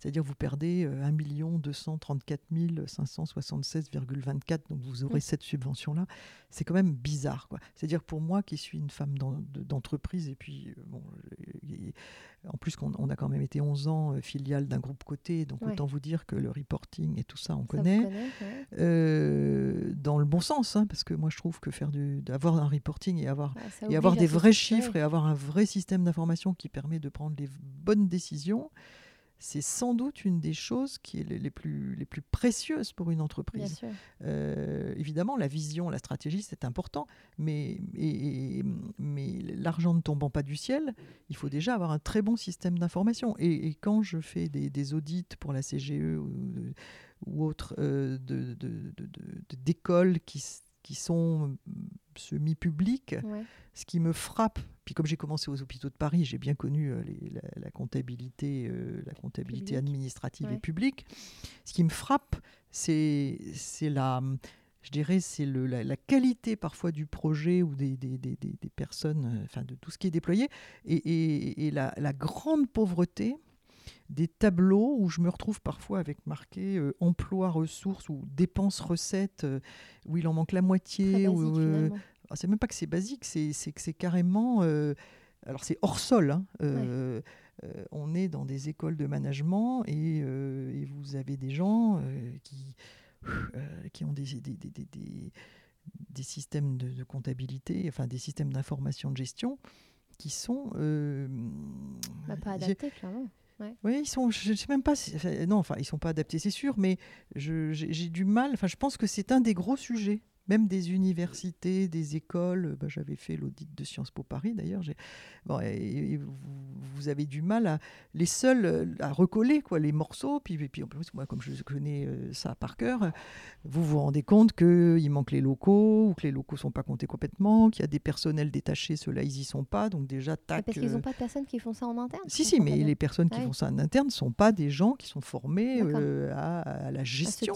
c'est-à-dire vous perdez 1 234 576,24, donc vous aurez mmh. cette subvention-là. C'est quand même bizarre. C'est-à-dire pour moi qui suis une femme d'entreprise, et puis euh, bon, en plus on a quand même été 11 ans euh, filiale d'un groupe coté, donc autant vous dire que le reporting et tout ça, on connaît. Euh, dans le bon sens, hein, parce que moi je trouve que faire d'avoir un reporting et avoir, et avoir des vrais chiffres et avoir un vrai système d'information qui permet de prendre les bonnes décisions, c'est sans doute une des choses qui est les plus, les plus précieuses pour une entreprise. Euh, évidemment, la vision, la stratégie, c'est important, mais, mais l'argent ne tombant pas du ciel, il faut déjà avoir un très bon système d'information. Et, quand je fais des, audits pour la CGE ou, ou autres euh, d'écoles qui qui sont semi-publics. Ce qui me frappe, puis comme j'ai commencé aux hôpitaux de Paris, j'ai bien connu euh, la, comptabilité, euh, la comptabilité administrative et publique. Ce qui me frappe, c'est la, je dirais, c'est la, la, qualité parfois du projet ou des, des, des, des personnes, euh, enfin de tout ce qui est déployé, et, et, et la, la, grande pauvreté des tableaux où je me retrouve parfois avec marqué euh, emploi ressources ou dépenses recettes euh, où il en manque la moitié. Euh, ah, c'est même pas que c'est basique, c'est, que c'est carrément. alors c'est hors sol. Hein, on est dans des écoles de management et, vous avez des gens qui, qui ont des, des, des, des systèmes de, de, comptabilité, enfin des systèmes d'information de gestion qui sont. Bah, pas adaptés, clairement. Oui, ils sont, je sais même pas, non, enfin, ils sont pas adaptés, c'est sûr, mais j'ai du mal, enfin, je pense que c'est un des gros sujets même des universités, des écoles. Bah, j'avais fait l'audit de Sciences Po Paris d'ailleurs. Bon, vous, avez du mal à les seuls à recoller quoi les morceaux. Puis, puis en plus, moi, comme je connais euh, ça par cœur, vous vous rendez compte qu'il manque les locaux ou que les locaux sont pas comptés complètement, qu'il y a des personnels détachés, ceux-là ils y sont pas. Donc déjà tac. Parce qu'ils n'ont euh, pas de personnes qui font ça en interne. Si si, mais les personnes qui font ça en interne ne sont pas des gens qui sont formés euh, à, la gestion.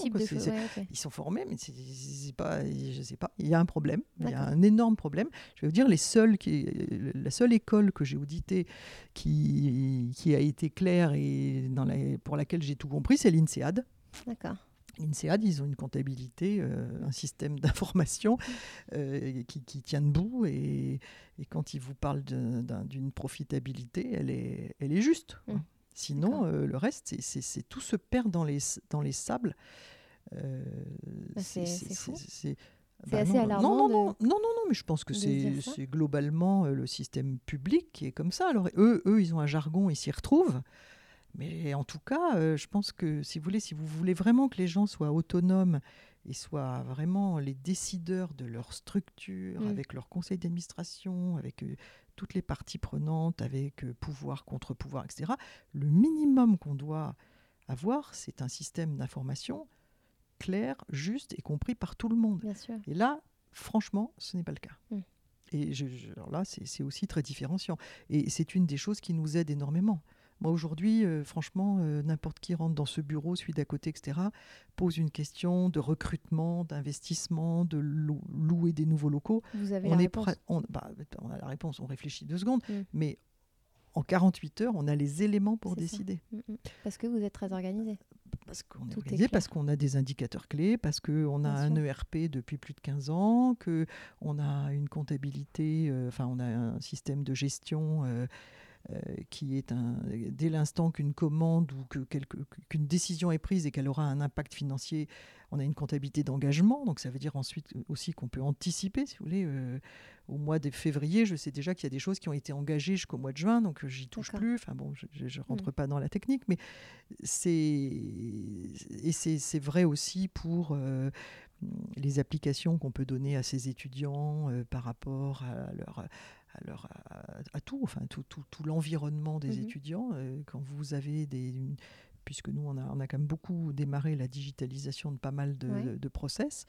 Ils sont formés, mais c'est pas je sais pas, il y a un problème, il y a un énorme problème. Je vais vous dire, les seuls qui, la seule école que j'ai auditée qui, qui a été claire et dans la, pour laquelle j'ai tout compris, c'est l'INSEAD. D'accord. L'INSEAD, ils ont une comptabilité, euh, un système [laughs] d'information euh, qui, qui, tient debout et, et, quand ils vous parlent d'une profitabilité, elle est, elle est juste. Mmh. Sinon, euh, le reste, c'est tout se perd dans les, dans les sables. Bah, c'est bah assez alarmant. Non, non, non, non, non, non, mais je pense que c'est globalement euh, le système public qui est comme ça. Alors eux, eux, ils ont un jargon, ils s'y retrouvent. Mais en tout cas, euh, je pense que si vous voulez, si vous voulez vraiment que les gens soient autonomes et soient vraiment les décideurs de leur structure, mm. avec leur conseil d'administration, avec euh, toutes les parties prenantes, avec pouvoir, contre-pouvoir, etc., le minimum qu'on doit avoir, c'est un système d'information clair, juste et compris par tout le monde. Et là, franchement, ce n'est pas le cas. Mm. Et je, là, c'est aussi très différenciant. Et c'est une des choses qui nous aide énormément. Moi, aujourd'hui, euh, franchement, euh, n'importe qui rentre dans ce bureau, celui d'à côté, etc., pose une question de recrutement, d'investissement, de louer des nouveaux locaux. Vous avez on la réponse. On, bah, on, a la réponse, on réfléchit deux secondes, mm. mais en 48 heures, on a les éléments pour décider. Mm, Parce que vous êtes très organisé. Parce qu'on est organisé, parce qu'on a des indicateurs clés, parce qu'on a un ERP depuis plus de 15 ans, qu'on a une comptabilité, euh, enfin on a un système de gestion euh, qui est un, dès l'instant qu'une commande ou que qu'une décision est prise et qu'elle aura un impact financier, on a une comptabilité d'engagement. Donc ça veut dire ensuite aussi qu'on peut anticiper, si vous voulez. Euh, au mois de février, je sais déjà qu'il y a des choses qui ont été engagées jusqu'au mois de juin, donc euh, j'y touche plus. Enfin bon, je ne rentre mm. pas dans la technique, mais c'est et c'est vrai aussi pour les applications qu'on peut donner à ces étudiants par rapport à leur à, tout, enfin tout, tout, tout l'environnement des mmh étudiants. Euh, quand vous avez des, puisque nous on a, on a quand même beaucoup démarré la digitalisation de pas mal de, process,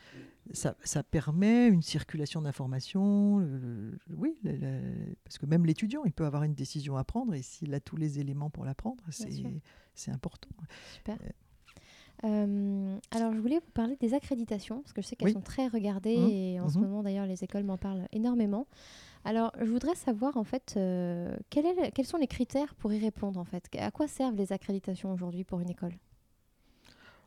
ça, ça, permet une circulation d'informations. oui, parce que même l'étudiant, il peut avoir une décision à prendre et s'il a tous les éléments pour la prendre, c'est important. Super. Euh, alors, je voulais vous parler des accréditations, parce que je sais qu'elles sont très regardées, mmh. et en ce mmh. moment, d'ailleurs, les écoles m'en parlent énormément. Alors, je voudrais savoir, en fait, quels sont les critères pour y répondre, en fait? À quoi servent les accréditations aujourd'hui pour une école?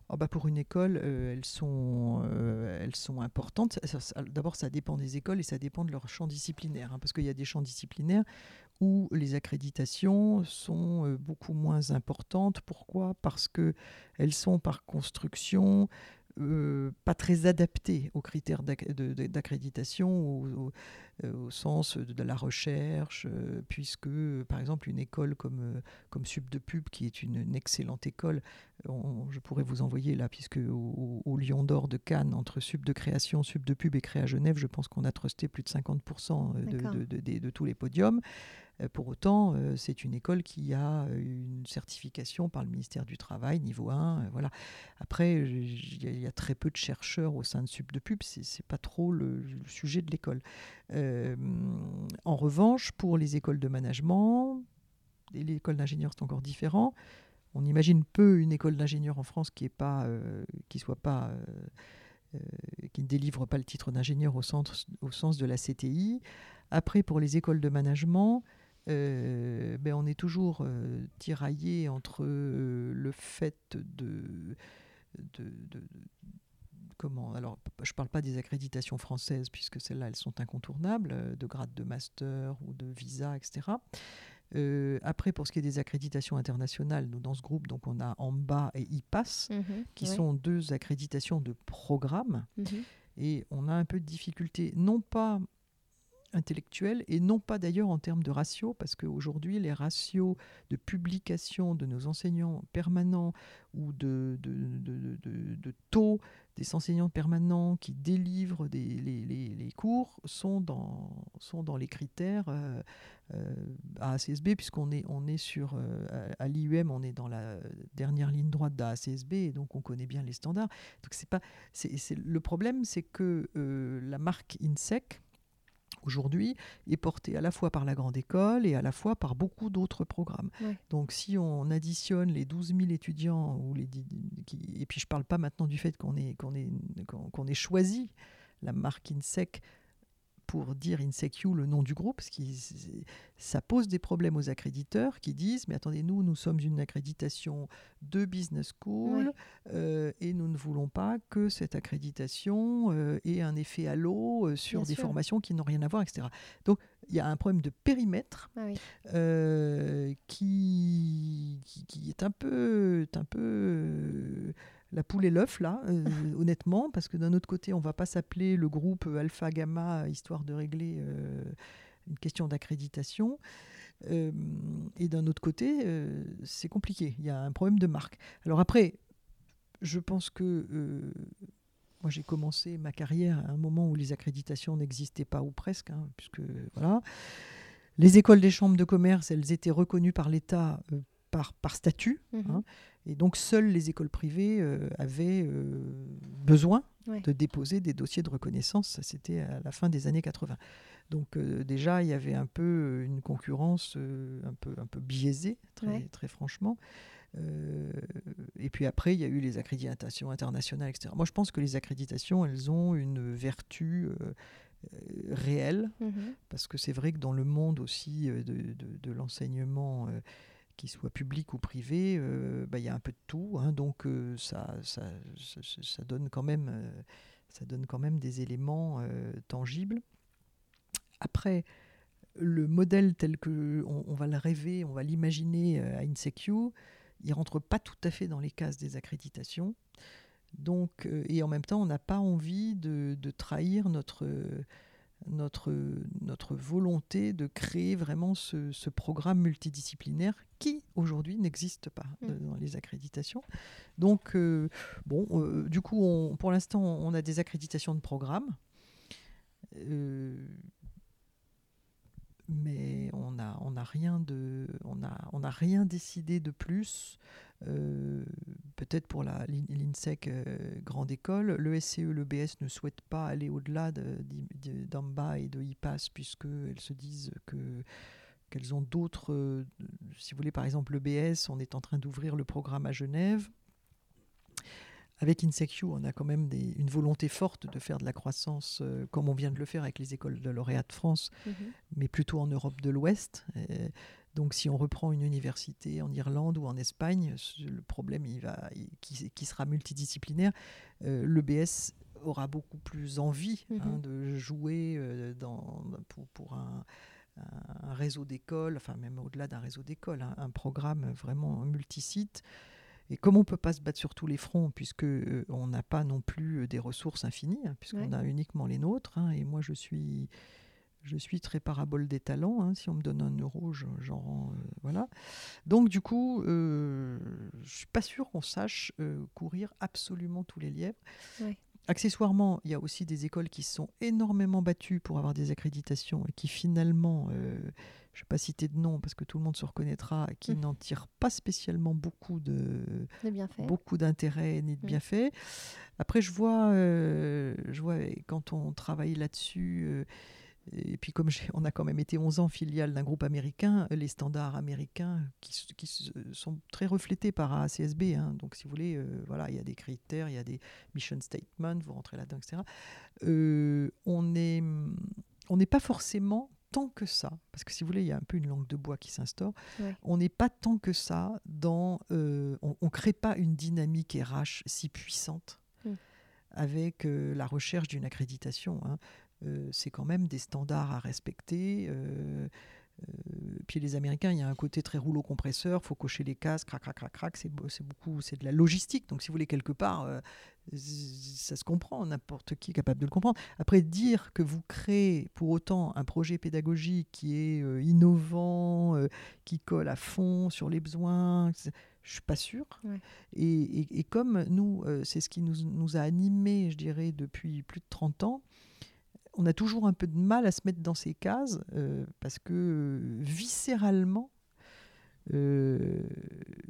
Oh, bah, pour une école, euh, elles, sont, euh, elles sont importantes. D'abord, ça dépend des écoles et ça dépend de leur champ disciplinaire. Hein, parce qu'il y a des champs disciplinaires où les accréditations sont euh, beaucoup moins importantes. Pourquoi? Parce qu'elles sont par construction euh, pas très adapté aux critères d'accréditation au, au, sens de la recherche, euh, puisque par exemple une école comme, euh, comme Sub de Pub, qui est une, excellente école, je pourrais vous envoyer là, puisque au, Lion d'Or de Cannes, entre Sub de Création, Sub de Pub et Créa Genève, je pense qu'on a trusté plus de 50% de, de, de, tous les podiums. Euh, pour autant, euh, c'est une école qui a une certification par le ministère du Travail, niveau 1. Euh, voilà. Après, il y, a très peu de chercheurs au sein de Sub de Pub, c'est n'est pas trop le, sujet de l'école. en revanche, pour les écoles de management, et l'école d'ingénieurs, c'est encore différent. On imagine peu une école d'ingénieur en France qui est pas, qui soit pas qui ne délivre pas le titre d'ingénieur au, au sens de la CTI. Après, pour les écoles de management, euh, ben on est toujours euh, tiraillé entre euh, le fait de, de, comment alors je parle pas des accréditations françaises puisque celles-là elles sont incontournables de grade de master ou de visa etc après, pour ce qui est des accréditations internationales, nous, dans ce groupe, donc on a AMBA et IPAS, mhm, qui sont deux accréditations de programme. Mhm. Et on a un peu de difficulté, non pas intellectuelle et non pas d'ailleurs en termes de ratio, parce qu'aujourd'hui, les ratios de publication de nos enseignants permanents ou de, de, taux des enseignants permanents qui délivrent des, les, cours sont dans, sont dans les critères euh, euh, à ACSB, puisqu'on est, on est sur, euh, à, l'IUM, on est dans la dernière ligne droite d'ACSB, et donc on connaît bien les standards. Donc c'est pas, c'est, le problème, c'est que la marque INSEC, aujourd'hui est porté à la fois par la grande école et à la fois par beaucoup d'autres programmes. Donc si on additionne les 12 000 étudiants, ou les, et puis je ne parle pas maintenant du fait qu'on ait, qu'on ait choisi la marque INSEC pour dire INSECU le nom du groupe, parce que ça pose des problèmes aux accréditeurs qui disent mais attendez nous nous sommes une accréditation de business school euh, et nous ne voulons pas que cette accréditation euh, ait un effet à l'eau euh, sur des formations qui n'ont rien à voir, etc. Donc il y a un problème de périmètre ah qui, qui, est un peu, un peu la poule et l'œuf, là, euh, [laughs] honnêtement, parce que d'un autre côté, on ne va pas s'appeler le groupe Alpha Gamma, histoire de régler euh, une question d'accréditation. Euh, et d'un autre côté, c'est compliqué. Il y a un problème de marque. Alors après, je pense que moi, j'ai commencé ma carrière à un moment où les accréditations n'existaient pas ou presque, hein, puisque voilà. Les écoles des chambres de commerce, elles étaient reconnues par l'État par, par statut. Mmh hein. Et donc, seules les écoles privées euh, avaient euh, besoin de déposer des dossiers de reconnaissance. Ça, c'était à la fin des années 80. Donc, euh, déjà, il y avait un peu une concurrence un, peu, un peu biaisée, très, très franchement. et puis après, il y a eu les accréditations internationales, etc. Moi, je pense que les accréditations, elles ont une vertu réelle, mmh parce que c'est vrai que dans le monde aussi de, de, de l'enseignement qu'il soit public ou privé, euh, bah, il y a un peu de tout. Donc euh, ça, donne quand même, euh, des éléments tangibles. Après, le modèle tel que on, va le rêver, on va l'imaginer à InSecure, il rentre pas tout à fait dans les cases des accréditations. Donc, et en même temps, on n'a pas envie de trahir notre notre, notre volonté de créer vraiment ce, programme multidisciplinaire qui aujourd'hui n'existe pas mm. dans les accréditations. Donc, euh, bon, euh, du coup, on, pour l'instant, on a des accréditations de programme. Euh, mais on n'a rien, de, décidé de plus. Euh, peut-être pour l'INSEC euh, Grande École, le SCE, le BS ne souhaitent pas aller au-delà d'AMBA et de IPAS puisqu'elles se disent que qu'elles ont d'autres, euh, si vous voulez par exemple le BS, on est en train d'ouvrir le programme à Genève. Avec InSecU, on a quand même des, une volonté forte de faire de la croissance, euh, comme on vient de le faire avec les écoles de lauréats de France, Mhm. mais plutôt en Europe de l'Ouest. Euh, donc, si on reprend une université en Irlande ou en Espagne, le problème il va, il- qui, qui sera multidisciplinaire, euh, l'EBS aura beaucoup plus envie hein, Mhm. de jouer euh, dans, pour, pour un, un réseau d'écoles, enfin même au-delà d'un réseau d'écoles, un, un programme vraiment multisite. Et comme on ne peut pas se battre sur tous les fronts, puisque euh, on n'a pas non plus euh, des ressources infinies, hein, puisqu'on Ouais. a uniquement les nôtres, hein, et moi je suis, je suis très parabole des talents. hein, si on me donne un euro, je- j'en rends. euh, voilà. Donc du coup, euh, je suis pas sûr qu'on sache courir absolument tous les lièvres. Ouais. Accessoirement, il y a aussi des écoles qui se sont énormément battues pour avoir des accréditations et qui finalement, euh, je ne vais pas citer de nom parce que tout le monde se reconnaîtra, qui Mhm. n'en tirent pas spécialement beaucoup de, beaucoup d'intérêt ni de Mm. bienfaits. Après, je vois, euh, je vois euh, quand on travaille là-dessus, euh, et puis comme on a quand même été 11 ans filiale d'un groupe américain, les standards américains qui, sont très reflétés par ACSB. hein. donc, si vous voulez, euh, voilà, il y a des critères, il y a des mission statements, vous rentrez là-dedans, etc. Euh, on est, on n'est pas forcément tant que ça, parce que si vous voulez, il y a un peu une langue de bois qui s'instaure. Ouais. On n'est pas tant que ça dans. euh, on ne crée pas une dynamique RH si puissante Mm. avec la recherche d'une accréditation. hein. Euh, c'est quand même des standards à respecter. euh, euh, puis les Américains, il y a un côté très rouleau compresseur, faut cocher les cases, crac, crac, crac, crac. C'est beau- c'est beaucoup, c'est de la logistique. Donc si vous voulez quelque part, ça se comprend, n'importe qui est capable de le comprendre. Après, dire que vous créez pour autant un projet pédagogique qui est euh, innovant, euh, qui colle à fond sur les besoins, je suis pas sûre. Ouais. Et, et- et comme nous, euh, c'est ce qui nous, nous a animés, je dirais, depuis plus de 30 ans, on a toujours un peu de mal à se mettre dans ces cases euh, parce que euh, viscéralement, euh,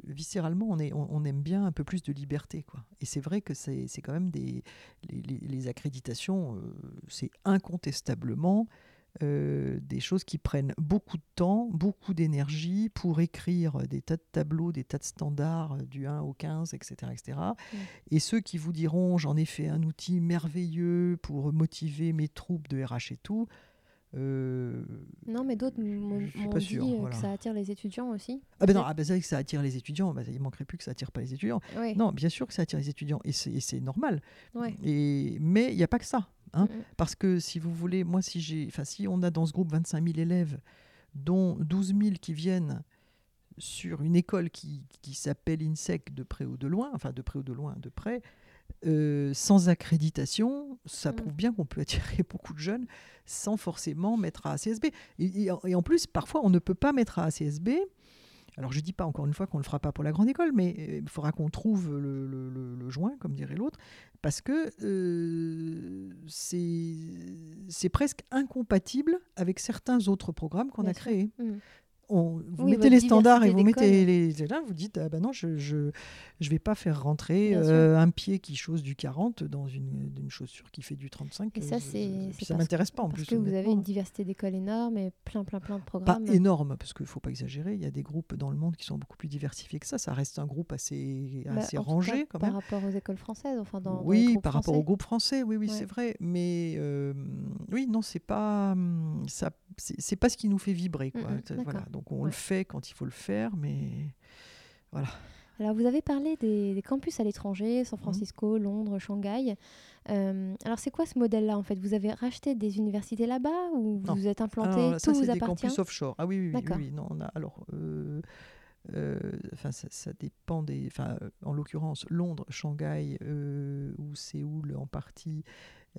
viscéralement, on, aime bien un peu plus de liberté. Et c'est vrai que c'est quand même des. Les, accréditations, c'est incontestablement euh, des choses qui prennent beaucoup de temps, beaucoup d'énergie pour écrire des tas de tableaux, des tas de standards euh, du 1 au 15, etc. etc. Et ceux qui vous diront j'en ai fait un outil merveilleux pour motiver mes troupes de RH et tout, euh, Non, mais d'autres m'ont dit sûr, euh, voilà. que ça attire les étudiants aussi. ah ben non, ah ben c'est vrai que ça attire les étudiants, bah, il manquerait plus que ça attire pas les étudiants. Ouais. Non, bien sûr que ça attire les étudiants et c'est normal. Ouais. Et, mais il n'y a pas que ça. Hein. Mm, mm. Parce que si vous voulez, moi, si, j'ai, enfin, si on a dans ce groupe 25 000 élèves, dont 12 000 qui viennent sur une école qui, qui s'appelle INSEC de près ou de loin, enfin de près ou de loin, de près, euh, sans accréditation, ça Mm. prouve bien qu'on peut attirer beaucoup de jeunes sans forcément mettre à ACSB. Et, et en- plus, parfois, on ne peut pas mettre à ACSB. Alors, je ne dis pas encore une fois qu'on ne le fera pas pour la grande école, mais euh, il faudra qu'on trouve le, le- le- le joint, comme dirait l'autre, parce que euh, c'est presque incompatible avec certains autres programmes qu'on a créés. Mm. On- vous Oui, mettez les standards et vous mettez les. Là, vous dites, ah ben non, je ne je, je vais pas faire rentrer euh, un pied qui chose du 40 dans une, une chaussure qui fait du 35. Et ça, euh, c'est- ça m'intéresse pas en Parce plus. que vous avez une diversité d'écoles énorme et plein, plein, plein de Pas programmes. énorme, parce qu'il ne faut pas exagérer. Il y a des groupes dans le monde qui sont beaucoup plus diversifiés que ça. Ça reste un groupe assez, Bah, assez rangé cas, quand par même. rapport aux écoles françaises, enfin dans, oui, groupes par rapport français. au groupe français, oui, oui, Ouais. c'est vrai. Mais euh, oui, non, c'est pas ça, c'est c'est pas ce qui nous fait vibrer, quoi. Mm, mm, voilà. Donc on Ouais. le fait quand il faut le faire, mais Alors, vous avez parlé des, des campus à l'étranger. San Francisco, Londres, Shanghai. Euh, alors, c'est quoi ce modèle-là en fait? Vous avez racheté des universités là-bas ou vous Non. vous êtes implanté Alors, ça, Tout c'est vous des appartient campus offshore. Ah oui, oui, oui, non, on a alors. euh, euh, Enfin, ça, ça dépend des. Enfin, en l'occurrence, Londres, Shanghai ou Séoul en partie,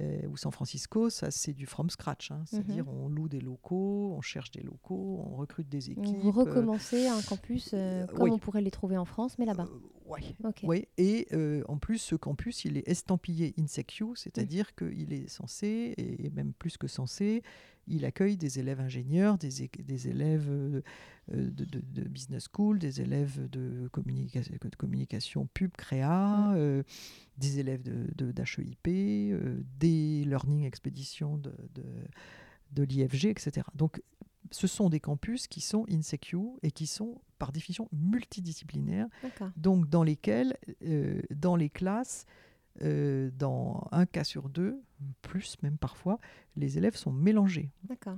euh, ou San Francisco, ça c'est du from scratch. hein. C'est-à-dire, on loue des locaux, on cherche des locaux, on recrute des équipes. Vous euh, recommencez un campus euh, euh, comme oui. on pourrait les trouver en France, mais là-bas. Ouais. Oui, et euh, en plus, ce campus, il est estampillé INSECU, Mmh. c'est-à-dire qu'il est censé, et même plus que censé, il accueille des élèves ingénieurs, des, élèves euh, euh, de, de- de business school, des élèves de, communication, de communication pub, créa, Mm. euh, des élèves d'HEIP, de, d'HEIP, des learning expéditions de l'IFG, etc. Donc, ce sont des campus qui sont insecure et qui sont par définition multidisciplinaires, donc dans lesquels, euh, dans les classes, euh, dans un cas sur deux, plus même parfois, les élèves sont mélangés.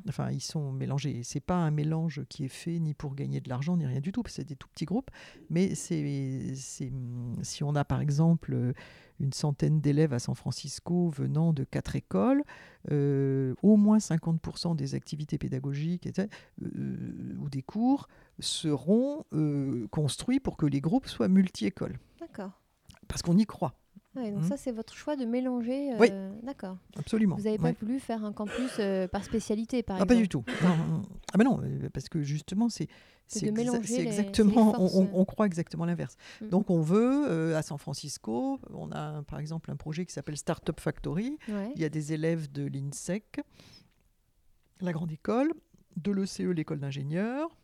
Enfin, ils sont mélangés. C'est pas un mélange qui est fait ni pour gagner de l'argent ni rien du tout, parce que c'est des tout petits groupes. Mais c'est, si on a par exemple une centaine d'élèves à San Francisco venant de quatre écoles, euh, au moins 50% des activités pédagogiques euh, ou des cours seront construits pour que les groupes soient multi-écoles. D'accord. Parce qu'on y croit donc mmh. ça, c'est votre choix de mélanger. Oui, euh, d'accord. Absolument. Vous n'avez pas voulu faire un campus euh, par spécialité, par exemple ah, Pas du tout. Ah ben non, euh, parce que justement, c'est c'est exactement, on, croit exactement l'inverse. Mmh. Donc on veut, à San Francisco, on a par exemple un projet qui s'appelle Startup Factory. Il y a des élèves de l'INSEC, la grande école, de l'ECE, l'école d'ingénieurs,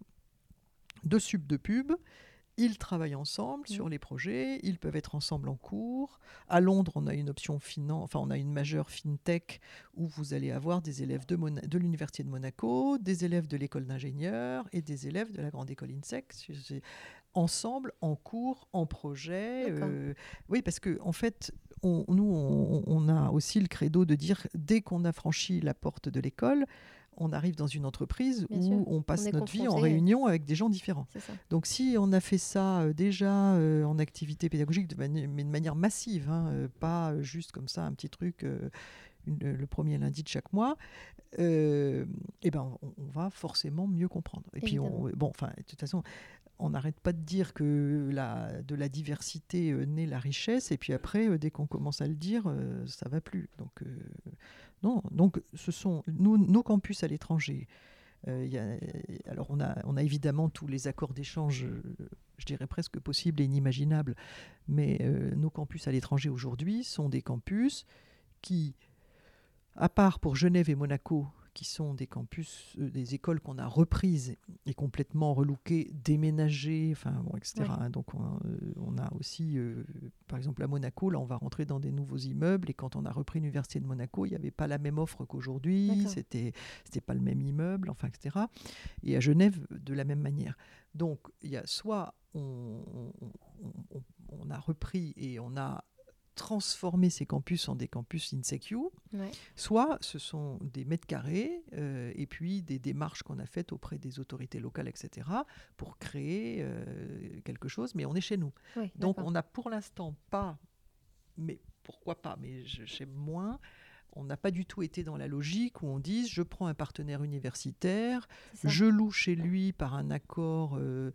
de Sub de Pub, ils travaillent ensemble sur mm. les projets, ils peuvent être ensemble en cours. À Londres, on a une option finance, enfin on a une majeure fintech où vous allez avoir des élèves de, de l'université de Monaco, des élèves de l'école d'ingénieurs et des élèves de la grande école INSEC ensemble en cours, en projet. Euh, oui, parce que en fait, on, nous, on, a aussi le credo de dire dès qu'on a franchi la porte de l'école, on arrive dans une entreprise où on passe notre vie en réunion avec des gens différents. Donc si on a fait ça euh, déjà euh, en activité pédagogique, mais de manière massive, hein, euh, pas juste comme ça un petit truc le premier lundi de chaque mois, eh ben on, va forcément mieux comprendre. Et puis on, bon, enfin de toute façon, on n'arrête pas de dire que la, de la diversité naît la richesse, et puis après, dès qu'on commence à le dire, ça va plus. Donc, non, donc ce sont nos campus à l'étranger. Euh, alors on a, on a évidemment tous les accords d'échange, je dirais presque possibles et inimaginables, mais euh, nos campus à l'étranger aujourd'hui sont des campus qui, à part pour Genève et Monaco, qui sont des campus, euh, des écoles qu'on a reprises et complètement relookées, déménagées, enfin, bon, etc. Donc on, euh, on, a aussi, euh, par exemple à Monaco, là on va rentrer dans des nouveaux immeubles et quand on a repris l'université de Monaco, il n'y avait pas la même offre qu'aujourd'hui, c'était c'était pas le même immeuble, enfin, etc. Et à Genève de la même manière. Donc il y a soit on, on, on a repris et on a transformer ces campus en des campus insecure, soit ce sont des mètres carrés euh, et puis des démarches qu'on a faites auprès des autorités locales, etc., pour créer euh, quelque chose, mais on est chez nous. Donc on n'a pour l'instant pas, mais pourquoi pas, mais j'aime moins on n'a pas du tout été dans la logique où on dise je prends un partenaire universitaire, je loue chez lui par un accord euh,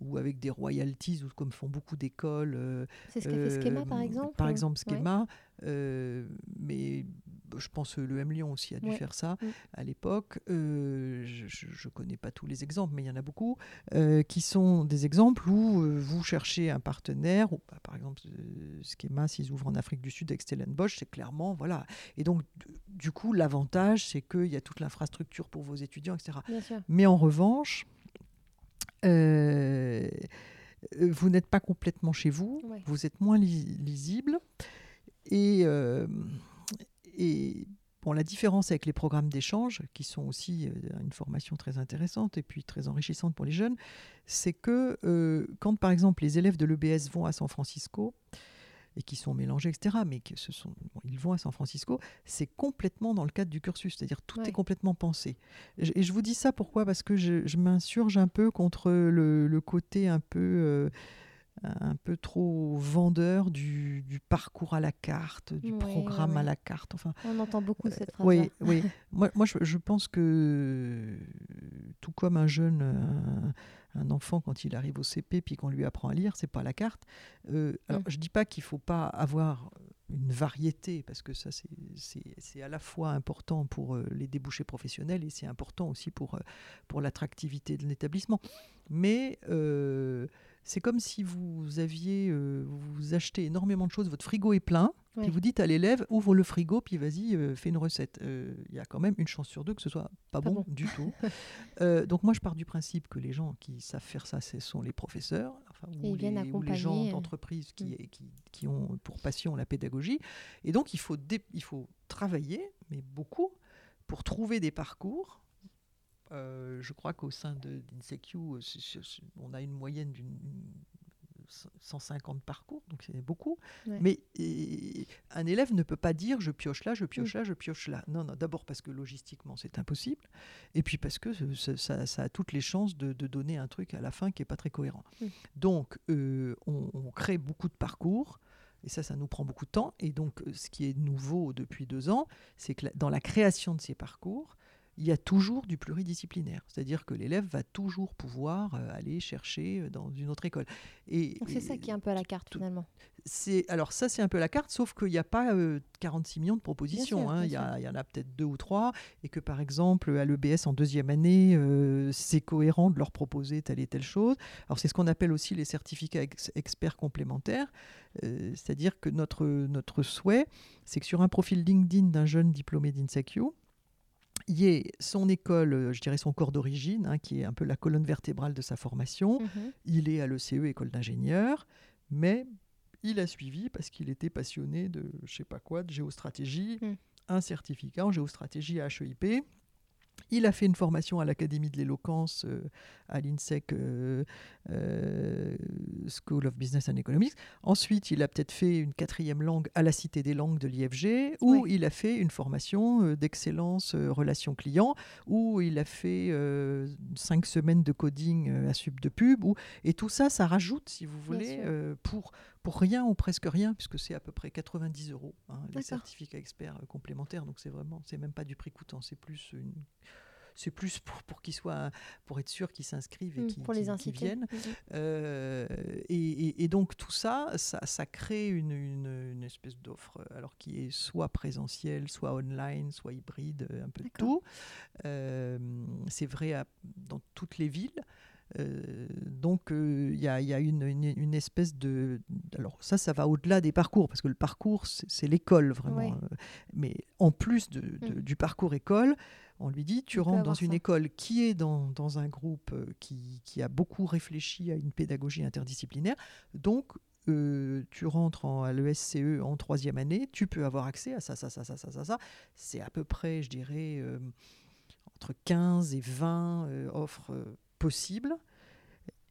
ou avec des royalties, ou comme font beaucoup d'écoles. Euh, c'est ce qu'a fait Schema par euh, exemple Par exemple, Schema. Mais je pense que le M Lyon aussi a dû faire ça mm. à l'époque. Euh, je ne connais pas tous les exemples, mais il y en a beaucoup, euh, qui sont des exemples où euh, vous cherchez un partenaire, ou, bah, par exemple, Schema, s'ils ouvrent en Afrique du Sud avec Stellenbosch, c'est clairement, voilà. Et donc, du coup, l'avantage, c'est qu'il y a toute l'infrastructure pour vos étudiants, etc. Mais en revanche, vous n'êtes pas complètement chez vous, vous êtes moins lisible. Et, et bon, la différence avec les programmes d'échange, qui sont aussi euh, une formation très intéressante et puis très enrichissante pour les jeunes, c'est que euh, quand par exemple les élèves de l'EBS vont à San Francisco, et qui sont mélangés, etc., mais que ce sont, ils vont à San Francisco, c'est complètement dans le cadre du cursus, c'est-à-dire tout est complètement pensé. Et je vous dis ça pourquoi? Parce que je, m'insurge un peu contre le, côté un peu... Euh, un peu trop vendeur du, parcours à la carte, du programme à la carte. Enfin, On entend beaucoup cette phrase. Oui, oui. [laughs] moi, moi je, pense que tout comme un jeune, un, enfant quand il arrive au CP puis qu'on lui apprend à lire, c'est pas la carte. Euh, alors, mm. je dis pas qu'il faut pas avoir une variété, parce que ça, c'est à la fois important pour euh, les débouchés professionnels et c'est important aussi pour, euh, pour l'attractivité de l'établissement. Mais c'est comme si vous aviez, euh, vous achetez énormément de choses, votre frigo est plein, puis vous dites à l'élève, ouvre le frigo, puis vas-y, euh, fais une recette. Euh, il y a quand même une chance sur deux que ce soit pas, bon, du [laughs] tout. donc moi, je pars du principe que les gens qui savent faire ça, ce sont les professeurs, ou, les, gens d'entreprise qui, mm. qui, qui, ont pour passion la pédagogie. Et donc, il faut, il faut travailler, mais beaucoup, pour trouver des parcours euh, je crois qu'au sein d'INSECU, on a une moyenne d'une 150 parcours, donc c'est beaucoup. Mais un élève ne peut pas dire je pioche là, je pioche là, je pioche là. Non, non, d'abord parce que logistiquement c'est impossible, et puis parce que ça, a toutes les chances de, donner un truc à la fin qui n'est pas très cohérent. Donc euh, on, crée beaucoup de parcours. Et ça, ça nous prend beaucoup de temps. Et donc, ce qui est nouveau depuis deux ans, c'est que dans la création de ces parcours, il y a toujours du pluridisciplinaire. C'est-à-dire que l'élève va toujours pouvoir euh, aller chercher euh, dans une autre école. Et, c'est ça qui est un peu à la carte finalement. alors ça c'est un peu la carte, sauf qu'il n'y a pas 46 euh, millions de propositions. Hein. il, y en a peut-être deux ou trois, et que par exemple à l'EBS en deuxième année, c'est cohérent de leur proposer telle et telle chose. Alors c'est ce qu'on appelle aussi les certificats experts complémentaires. C'est-à-dire que notre, notre souhait, c'est que sur un profil LinkedIn d'un jeune diplômé d'INSECU, y ait son école, euh, je dirais son corps d'origine, hein, qui est un peu la colonne vertébrale de sa formation. Mhm. Il est à l'ECE, école d'ingénieur, mais il a suivi parce qu'il était passionné de, je sais pas quoi, de géostratégie, mm. un certificat en géostratégie à HEIP. Il a fait une formation à l'Académie de l'éloquence euh, à l'INSEC euh, euh, School of Business and Economics. Ensuite, il a peut-être fait une quatrième langue à la Cité des langues de l'IFG, où il a fait une formation d'excellence relation client, où il a fait cinq semaines de coding à Sub de Pub. et tout ça, ça rajoute, si vous voulez, pour pour rien ou presque rien, puisque c'est à peu près 90 euros, hein, les certificats experts euh, complémentaires. Donc c'est vraiment, c'est même pas du prix coûtant, c'est plus une c'est plus pour, pour qu'ils soient, pour être sûr qu'ils s'inscrivent et mmh, qu'ils viennent. Mmh, mmh. Euh, et, et, donc tout ça, ça, ça crée une, une, espèce d'offre, alors qui est soit présentielle, soit online, soit hybride, un peu de tout. Euh, c'est vrai dans toutes les villes. Euh, donc euh, il y, a, une, espèce de... Alors ça, ça va au-delà des parcours, parce que le parcours, c'est l'école vraiment. Euh, mais en plus mm. du parcours école, on lui dit, tu rentres dans une école qui est dans, un groupe qui, qui, a beaucoup réfléchi à une pédagogie interdisciplinaire. Donc, tu rentres en, à l'ESCE en troisième année, tu peux avoir accès à ça, ça, ça, ça, ça, ça. ça. C'est à peu près, je dirais, entre 15 et 20 offres possible.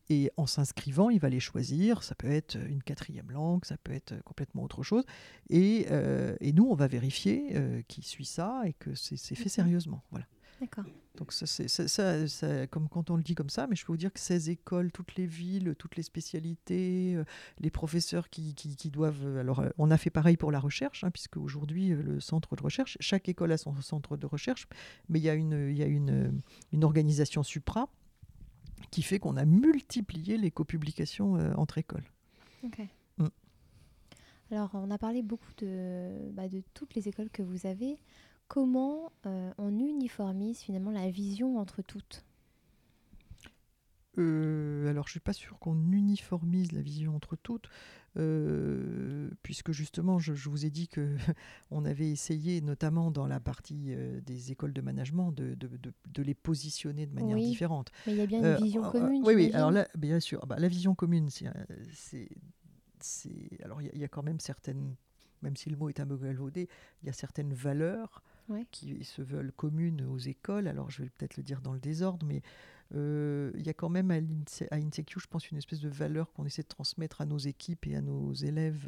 Et en s'inscrivant, il va les choisir. Ça peut être une quatrième langue, ça peut être complètement autre chose. Et, euh, et nous, on va vérifier euh, qui suit ça et que c'est fait sérieusement. Voilà. D'accord. Donc ça, c'est ça, ça, comme quand on le dit comme ça, mais je peux vous dire que ces écoles, toutes les villes, toutes les spécialités, euh, les professeurs qui, qui, doivent... Alors on a fait pareil pour la recherche, hein, puisque aujourd'hui le centre de recherche, chaque école a son centre de recherche, mais il y a une, il y a une, une organisation supra qui fait qu'on a multiplié les copublications euh, entre écoles. Mm. Alors, on a parlé beaucoup de, bah, de, toutes les écoles que vous avez. Comment euh, on uniformise finalement la vision entre toutes? Euh, alors, je ne suis pas sûr qu'on uniformise la vision entre toutes, euh, puisque justement, je, vous ai dit que [laughs] on avait essayé, notamment dans la partie euh, des écoles de management, de, de, les positionner de manière différente. Mais il y a bien une vision commune. oui, oui. Alors là, bien sûr, bah, la vision commune, c'est, alors il y, a quand même certaines, même si le mot est un peu galvaudé, il y a certaines valeurs qui se veulent communes aux écoles. Alors, je vais peut-être le dire dans le désordre, mais euh, il y a quand même à, à INSECU, je pense, une espèce de valeur qu'on essaie de transmettre à nos équipes et à nos élèves,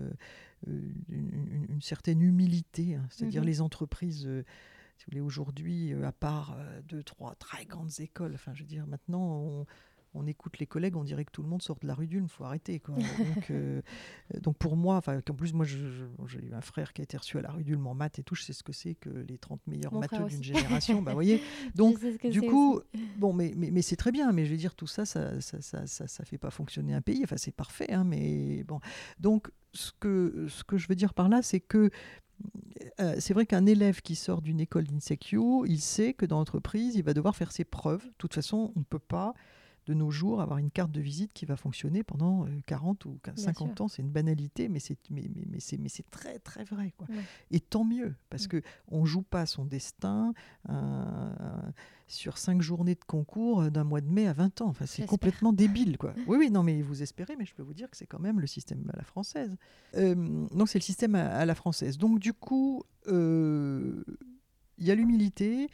euh, une, certaine humilité, hein. c'est-à-dire mhm. les entreprises. Euh, si vous voulez, aujourd'hui, à part deux, trois très grandes écoles, enfin, je veux dire, maintenant, on, on écoute les collègues, on dirait que tout le monde sort de la rue d'Ulm, il faut arrêter. Donc, euh, [laughs] donc, pour moi, enfin, en plus, moi, j'ai eu un frère qui a été reçu à la rue d'Ulm en maths et tout, je sais ce que c'est que les 30 meilleurs matheux d'une génération. bah, voyez. [laughs] Donc, du coup, bon, mais, mais, mais c'est très bien, mais je veux dire, tout ça, ça ça, ça, ça, fait pas fonctionner un pays. Enfin, c'est parfait, hein, mais bon. Donc, ce que, ce que je veux dire par là, c'est que euh, c'est vrai qu'un élève qui sort d'une école d'Insecure, il sait que dans l'entreprise, il va devoir faire ses preuves. De toute façon, on ne peut pas de nos jours, avoir une carte de visite qui va fonctionner pendant 40 euh, ou 50 ans, c'est une banalité, mais c'est mais, mais, mais c'est mais c'est très très vrai quoi. Et tant mieux parce qu'on que on joue pas son destin euh, sur cinq journées de concours euh, d'un mois de mai à 20 ans. Enfin, c'est complètement débile quoi. [laughs] oui oui non mais vous espérez, mais je peux vous dire que c'est quand même le système à la française. donc c'est le système à, la française. Donc du coup il y a l'humilité.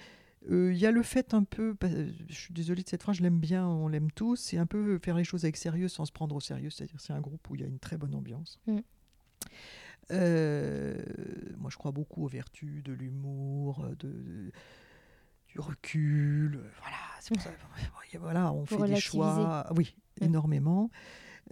Il y a le fait un peu, je suis désolée de cette phrase, je l'aime bien, on l'aime tous, c'est un peu faire les choses avec sérieux sans se prendre au sérieux, c'est-à-dire c'est un groupe où il y a une très bonne ambiance. Mm. moi, je crois beaucoup aux vertus de l'humour, de, du recul. Voilà, c'est pour ça. voilà, on fait des choix. Oui, mm. énormément.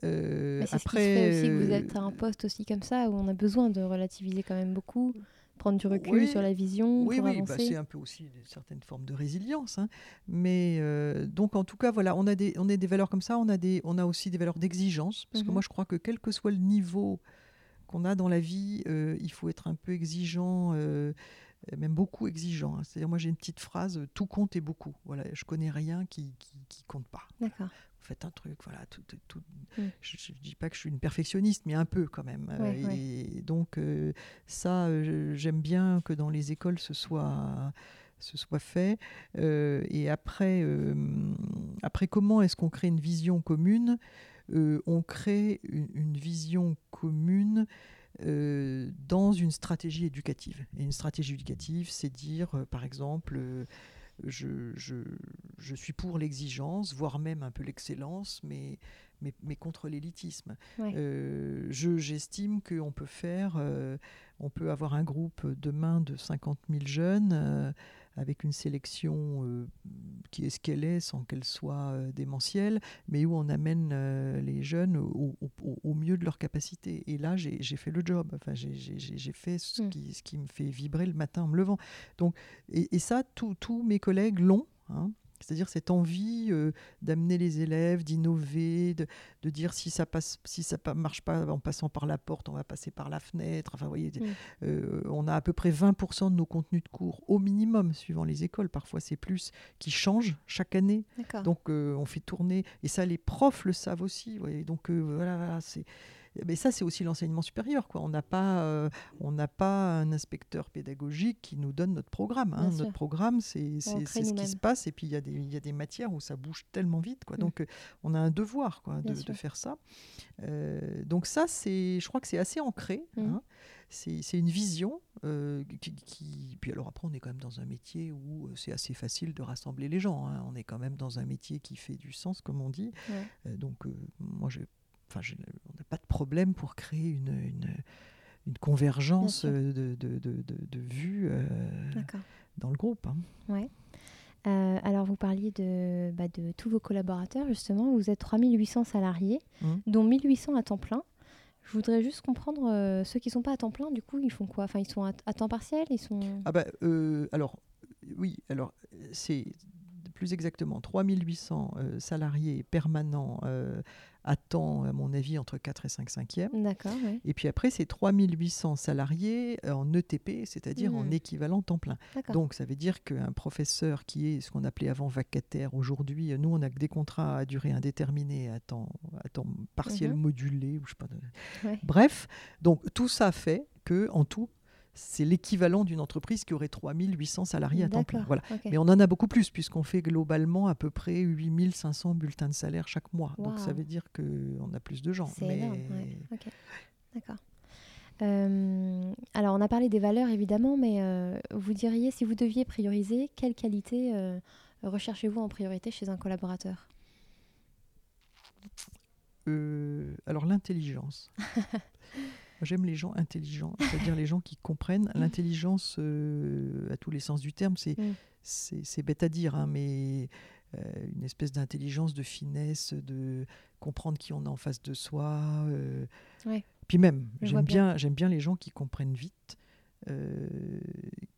Euh, après, aussi que vous êtes à un poste aussi comme ça où on a besoin de relativiser quand même beaucoup, prendre du recul sur la vision. Oui, pour oui, bah, c'est un peu aussi une certaine forme de résilience. Hein. Mais euh, donc en tout cas, voilà, on a des, on a des valeurs comme ça, on a des, on a aussi des valeurs d'exigence parce que mhm. moi je crois que quel que soit le niveau qu'on a dans la vie, euh, il faut être un peu exigeant. Euh, même beaucoup exigeant. Hein. C'est-à-dire, moi, j'ai une petite phrase tout compte et beaucoup. Voilà, je connais rien qui, qui, qui compte pas. D'accord faites un truc, voilà. Tout, tout, mm. Je ne dis pas que je suis une perfectionniste, mais un peu quand même. Euh, et donc euh, ça, euh, j'aime bien que dans les écoles ce soit ce soit fait. et après, après comment est-ce qu'on crée une vision commune? On crée une, vision commune dans une stratégie éducative. Et une stratégie éducative, c'est dire, par exemple, je, suis pour l'exigence, voire même un peu l'excellence, mais, mais, contre l'élitisme. Euh, j'estime qu'on peut faire, euh, on peut avoir un groupe demain de 50 000 jeunes. Avec une sélection euh, qui est ce qu'elle est sans qu'elle soit euh, démentielle, mais où on amène euh, les jeunes au, mieux de leur capacité. Et là, j'ai fait le job. Enfin, j'ai fait ce, mm. qui, ce qui me fait vibrer le matin en me levant. Donc, et, ça, tous mes collègues l'ont. Hein. C'est-à-dire cette envie euh, d'amener les élèves, d'innover, de, dire si ça passe, si ça marche pas en passant par la porte, on va passer par la fenêtre. Enfin, voyez, mm. euh, on a à peu près 20% de nos contenus de cours au minimum, suivant les écoles. Parfois, c'est plus qui changent chaque année. Donc, euh, on fait tourner et ça, les profs le savent aussi. Voyez. Donc, voilà, c'est mais ça, c'est aussi l'enseignement supérieur. Quoi. On n'a pas, euh, on n'a pas un inspecteur pédagogique qui nous donne notre programme. Hein. Notre programme, c'est ce qui se passe. Et puis, il y, a des, y a des matières où ça bouge tellement vite. Quoi. Mm. Donc, euh, on a un devoir quoi, de, de, faire ça. Euh, donc, ça, je crois que c'est assez ancré. Mm. Hein. C'est une vision qui, Puis alors après, on est quand même dans un métier où c'est assez facile de rassembler les gens. Hein. On est quand même dans un métier qui fait du sens, comme on dit. donc, moi, j'ai on n'a pas de problème pour créer une, une, convergence de, de, de, vues euh, dans le groupe. Hein. Ouais. Euh, alors, vous parliez de, bah, de tous vos collaborateurs, justement. Vous êtes 3800 salariés, mmh. dont 1800 à temps plein. Je voudrais juste comprendre, euh, ceux qui ne sont pas à temps plein, du coup, ils font quoi? Enfin, ils sont à, temps partiel? Ils sont... Ah bah, alors, oui, alors, c'est plus exactement 3800 salariés permanents attend, à mon avis, entre 4 et 5 cinquièmes. D'accord. Et puis après, c'est 3800 salariés euh, en ETP, c'est-à-dire en mmh. équivalent temps plein. Donc, ça veut dire qu'un professeur qui est ce qu'on appelait avant vacataire, aujourd'hui, nous, on a des contrats à durée indéterminée, à temps, à temps partiel mmh modulé, ou je sais pas. Bref, donc tout ça fait que en tout, c'est l'équivalent d'une entreprise qui aurait 3800 salariés à temps plein. Voilà. Mais on en a beaucoup plus, puisqu'on fait globalement à peu près 8500 bulletins de salaire chaque mois. Donc ça veut dire qu'on a plus de gens. C'est énorme, D'accord. Euh, alors, on a parlé des valeurs, évidemment, mais euh, vous diriez, si vous deviez prioriser, quelle qualité euh, recherchez-vous en priorité chez un collaborateur? Alors, l'intelligence. [laughs] J'aime les gens intelligents, c'est-à-dire les gens qui comprennent. L'intelligence, euh, à tous les sens du terme, c'est mm. bête à dire, hein, mais euh, une espèce d'intelligence, de finesse, de comprendre qui on a en face de soi. Euh. Puis même, j'aime bien, bien les gens qui comprennent vite.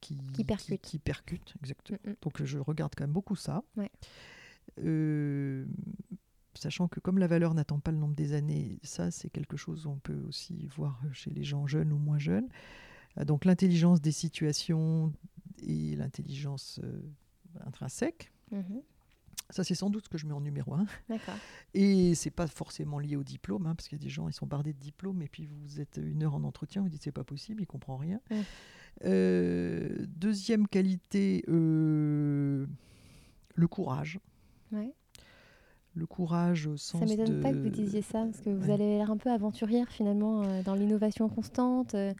qui, qui, percutent. Qui, percutent, exactement. Mm, mm. Donc je regarde quand même beaucoup ça. Ouais sachant que comme la valeur n'attend pas le nombre des années, ça c'est quelque chose qu'on peut aussi voir chez les gens jeunes ou moins jeunes. Euh, donc l'intelligence des situations et l'intelligence euh, intrinsèque. Mhm. Ça, c'est sans doute ce que je mets en numéro un. Et c'est pas forcément lié au diplôme, hein, parce qu'il y a des gens, ils sont bardés de diplôme, et puis vous êtes une heure en entretien, vous dites c'est pas possible, il comprend rien. Euh, deuxième qualité, le courage. Ouais le courage au sens Ça m'étonne pas que vous disiez ça, parce que vous allez l'air un peu aventurière finalement euh, dans l'innovation constante. Euh,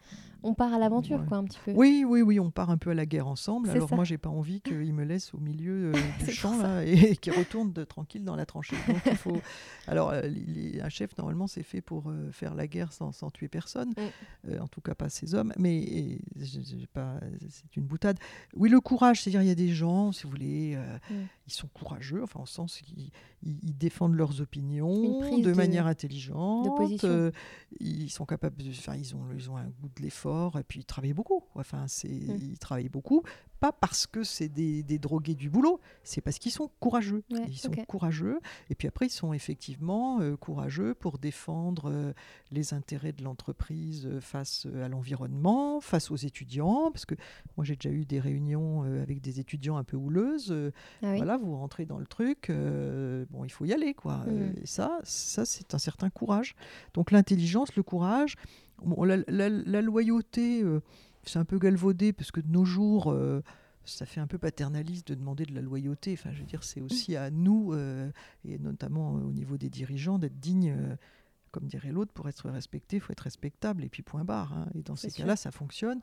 on part à l'aventure, Ouais. quoi, un petit peu. Oui, oui, oui, on part un peu à la guerre ensemble. Alors ça. moi, j'ai pas envie qu'il me laisse au milieu euh, [laughs] du champ là, et qu'il retourne de, tranquille dans la tranchée. Donc, il faut... [laughs] Alors, euh, les- un chef, normalement, c'est fait pour euh, faire la guerre sans, sans tuer personne. Mm. En tout cas, pas ses hommes. Mais et, pas... c'est une boutade. Oui, le courage, c'est-à-dire, il y a des gens, si vous voulez, Mm. ils sont courageux, enfin, au sens qu'ils ils- ils défendent leurs opinions de, de- manière intelligente. de ils sont capables de, enfin, ils ont, ils ont un goût de l'effort et puis ils travaillent beaucoup. Enfin, c'est, Mm. ils travaillent beaucoup, pas parce que c'est des, des drogués du boulot, c'est parce qu'ils sont courageux. Ouais, ils sont courageux et puis après ils sont effectivement euh, courageux pour défendre euh, les intérêts de l'entreprise euh, face à l'environnement, face aux étudiants, parce que moi j'ai déjà eu des réunions avec des étudiants un peu houleuses. Ah oui. voilà, vous rentrez dans le truc, bon, il faut y aller, quoi. Euh, Et ça, ça c'est un certain courage. Donc l'intelligence, le courage, bon, la, la- la loyauté, euh, c'est un peu galvaudé parce que de nos jours, euh, ça fait un peu paternaliste de demander de la loyauté. Enfin, je veux dire, c'est aussi à nous, euh, et notamment au niveau des dirigeants, d'être dignes. comme dirait l'autre, pour être respecté, il faut être respectable, et puis point barre. hein. Et dans ces cas-là, ça fonctionne.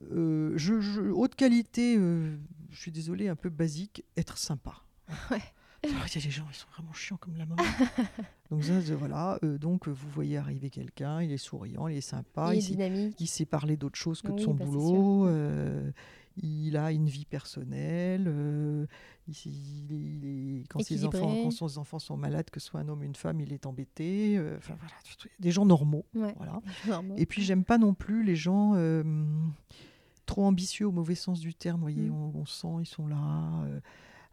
Je, je- haute qualité, je suis désolé, un peu basique, être sympa. Ouais. Alors, Il y a des gens, ils sont vraiment chiants comme la mort. [laughs] donc ça, voilà. euh, donc vous voyez arriver quelqu'un, il est souriant, il est sympa, Il est il, sait- dynamique. il sait parler d'autre chose que de son bah, boulot. euh, il a une vie personnelle. euh, il, il quand, ses enfants, quand ses enfants sont malades, que ce soit un homme ou une femme, il est embêté. euh, Enfin voilà, des gens normaux. Ouais. Voilà. Normaux. Et puis j'aime pas non plus les gens euh, trop ambitieux au mauvais sens du terme. Vous voyez, Mm. on, on sent ils sont là.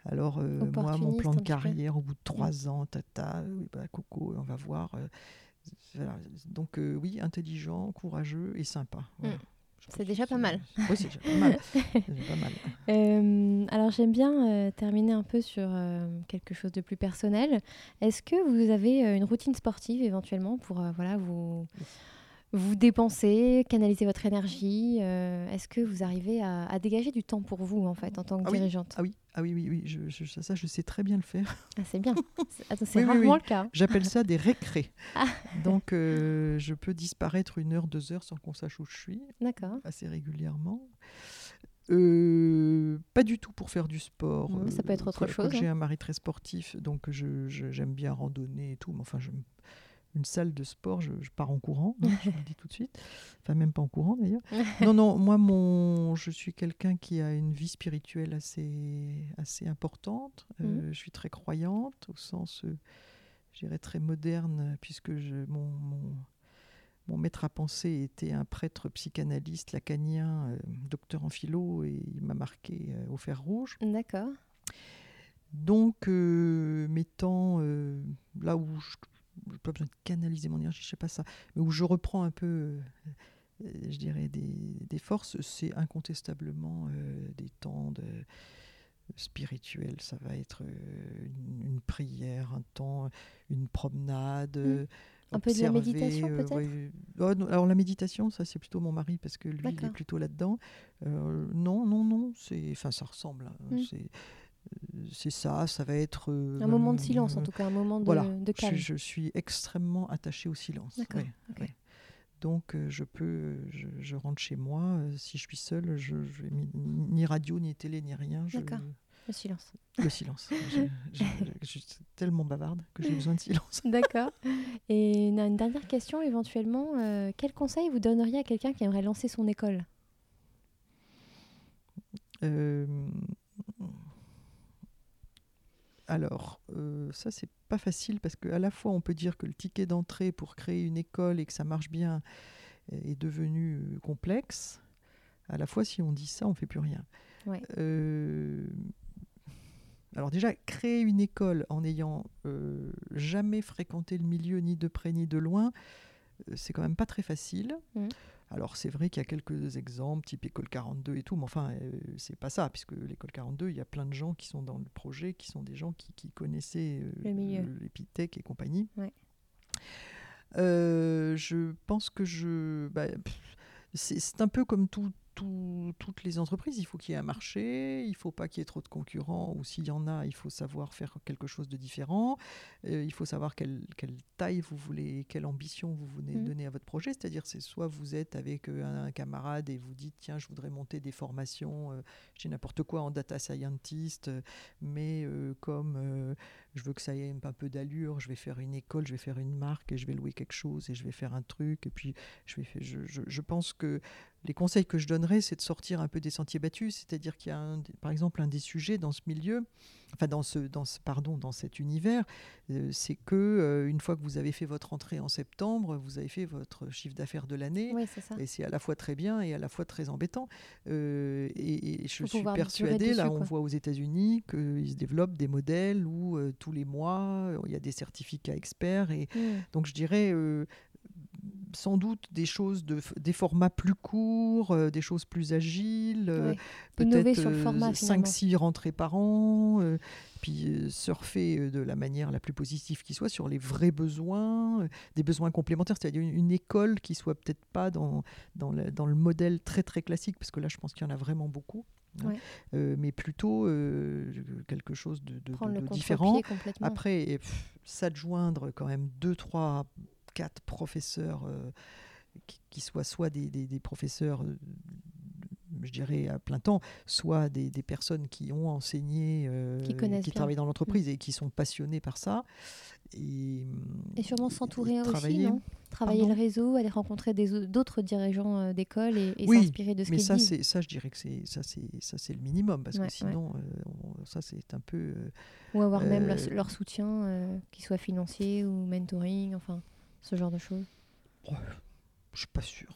Euh, alors euh, moi, mon plan de peu. carrière, au bout de trois ans, tata, oui, bah, coco, on va voir. euh, voilà. Donc euh, oui, intelligent, courageux et sympa. Voilà. Je C'est déjà pas mal. Oui, [laughs] c'est déjà pas mal. Pas. Euh, alors j'aime bien euh, terminer un peu sur euh, quelque chose de plus personnel. Est-ce que vous avez euh, une routine sportive éventuellement pour euh, voilà vous vous dépenser, canaliser votre énergie euh, Est-ce que vous arrivez à, à dégager du temps pour vous en fait en tant que Ah oui. dirigeante? Ah oui, ah oui, oui, oui, je, je- ça, je sais très bien le faire. Ah, C'est bien. [laughs] C'est Oui, rarement oui. le cas. J'appelle ça des récrés. [laughs] Ah. Donc, euh, je peux disparaître une heure, deux heures sans qu'on sache où je suis. D'accord. assez régulièrement. Euh, pas du tout pour faire du sport. Ça peut être autre chose, J'ai hein. un mari très sportif, donc je- je- j'aime bien randonner et tout. Mais enfin, je, une salle de sport, je, je pars en courant, hein, je vous le [laughs] dis tout de suite. Enfin, même pas en courant d'ailleurs. [laughs] non, non, moi, mon, je suis quelqu'un qui a une vie spirituelle assez, assez importante. Euh, Mhm. Je suis très croyante, au sens, euh, je dirais, très moderne, puisque je, mon, mon, mon maître à penser était un prêtre psychanalyste lacanien, euh, docteur en philo, et il m'a marqué euh, au fer rouge. D'accord. Donc, euh, mettant euh, là où je n'ai pas besoin de canaliser mon énergie, je sais pas ça, mais où je reprends un peu, euh, euh, je dirais, des, des forces, c'est incontestablement euh, des temps de spirituels. Ça va être une, une prière, un temps, une promenade. euh, Un peu de la méditation, euh, peut-être ouais. Oh, Alors la méditation, ça c'est plutôt mon mari parce que lui il est plutôt là-dedans. Euh, non, non, non, c'est, enfin ça ressemble. hein, Mm. C'est, ça, ça va être euh, Un moment de euh, silence en tout cas, un moment de, voilà, de je, calme. je suis extrêmement attachée au silence. D'accord, ouais, ok. ouais. Donc euh, je peux, je, je rentre chez moi. euh, si je suis seule, je, je ni, ni radio, ni télé, ni rien. D'accord. Le silence. le silence. je, suis tellement bavarde que j'ai besoin de silence. [laughs] D'accord. Et une, dernière question éventuellement, quel conseil vous donneriez à quelqu'un qui aimerait lancer son école? Euh, alors, euh, ça, c'est pas facile parce qu'à la fois, on peut dire que le ticket d'entrée pour créer une école et que ça marche bien est devenu euh, complexe. À la fois, si on dit ça, on fait plus rien. Ouais. Euh, alors déjà, créer une école en n'ayant euh, jamais fréquenté le milieu ni de près ni de loin, c'est quand même pas très facile. Mhm. Alors c'est vrai qu'il y a quelques exemples, type école 42 et tout, mais enfin euh, c'est pas ça, puisque l'école 42, il y a plein de gens qui sont dans le projet, qui sont des gens qui, qui connaissaient euh, l'épithèque et compagnie. Ouais. Euh, je pense que je, bah, c'est un peu comme tout, toutes les entreprises, il faut qu'il y ait un marché, il ne faut pas qu'il y ait trop de concurrents, ou s'il y en a, il faut savoir faire quelque chose de différent, euh, il faut savoir quelle, taille vous voulez, quelle ambition vous voulez mmh. donner à votre projet, c'est-à-dire c'est soit vous êtes avec euh, un, camarade et vous dites, tiens, je voudrais monter des formations, euh, j'ai n'importe quoi en data scientist, mais comme je veux que ça ait un peu d'allure, je vais faire une école, je vais faire une marque, et je vais louer quelque chose, et je vais faire un truc, et puis je, vais je, je pense que les conseils que je donnerais, c'est de sortir un peu des sentiers battus, c'est-à-dire qu'il y a, par exemple, un des sujets dans ce milieu, enfin dans ce, dans ce pardon, dans cet univers, euh, c'est que euh, une fois que vous avez fait votre entrée en septembre, vous avez fait votre chiffre d'affaires de l'année, et c'est à la fois très bien et à la fois très embêtant. Euh, et, je suis persuadée, là, on voit aux États-Unis qu'il se développent des modèles où tous les mois il y a des certificats experts, et mmh. donc je dirais sans doute des choses, de, des formats plus courts, euh, des choses plus agiles, euh, peut-être 5-6 euh, rentrées par an, puis surfer de la manière la plus positive qui soit sur les vrais besoins, des besoins complémentaires, c'est-à-dire une, école qui soit peut-être pas dans, dans, le, dans le modèle très très classique, parce que là je pense qu'il y en a vraiment beaucoup. Hein, mais plutôt quelque chose de, de, différent. Après, s'adjoindre quand même deux, trois quatre professeurs euh, qui, soient soit des, professeurs, euh, je dirais, à plein temps, soit des, personnes qui ont enseigné, euh, qui, travaillent dans l'entreprise mm. et qui sont passionnés par ça. Et, sûrement s'entourer aussi, non? Travailler le réseau, aller rencontrer d'autres dirigeants d'école et, s'inspirer de ce qu'ils disent. Mais ça, je dirais que c'est ça, c'est le minimum parce que sinon, ça, c'est un peu. Ou avoir même leur, leur soutien, qu'il soit financier ou mentoring, enfin ce genre de choses? Je Je suis pas sûr.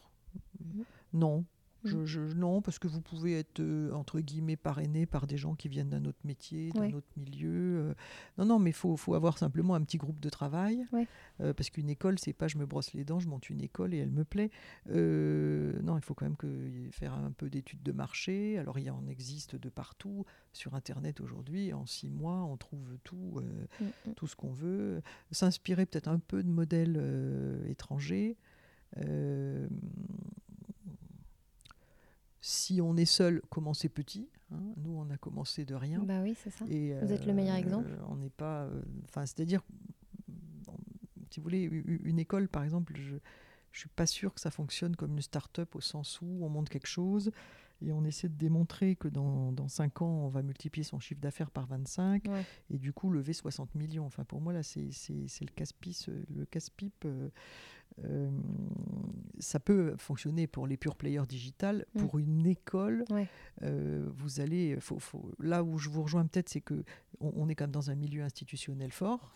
Mhm. Non, Mm. Je, non, parce que vous pouvez être, euh, entre guillemets, parrainé par des gens qui viennent d'un autre métier, d'un autre milieu. Euh. non, non, mais il faut, faut, avoir simplement un petit groupe de travail. Euh, parce qu'une école, c'est pas je me brosse les dents, je monte une école et elle me plaît. non, il faut quand même que, faire un peu d'études de marché. Alors, il y en existe de partout. Sur Internet aujourd'hui, en six mois, on trouve tout, mm, mm. tout ce qu'on veut. S'inspirer peut-être un peu de modèles étrangers si on est seul, commencer petit. Hein. Nous, on a commencé de rien. Bah oui, c'est ça. Et, vous êtes le meilleur euh, exemple. on n'est pas. Euh, enfin, c'est-à-dire, si vous voulez, une école, par exemple, je ne suis pas sûr que ça fonctionne comme une start-up au sens où on monte quelque chose et on essaie de démontrer que dans, dans 5 ans, on va multiplier son chiffre d'affaires par 25 et du coup lever 60 millions. Enfin, pour moi, là, c'est le casse-pipe. Le casse -pipe, euh, ça peut fonctionner pour les pure players digital. Mm. Pour une école, euh, vous allez. Faut, faut, là où je vous rejoins peut-être, c'est que on, est quand même dans un milieu institutionnel fort.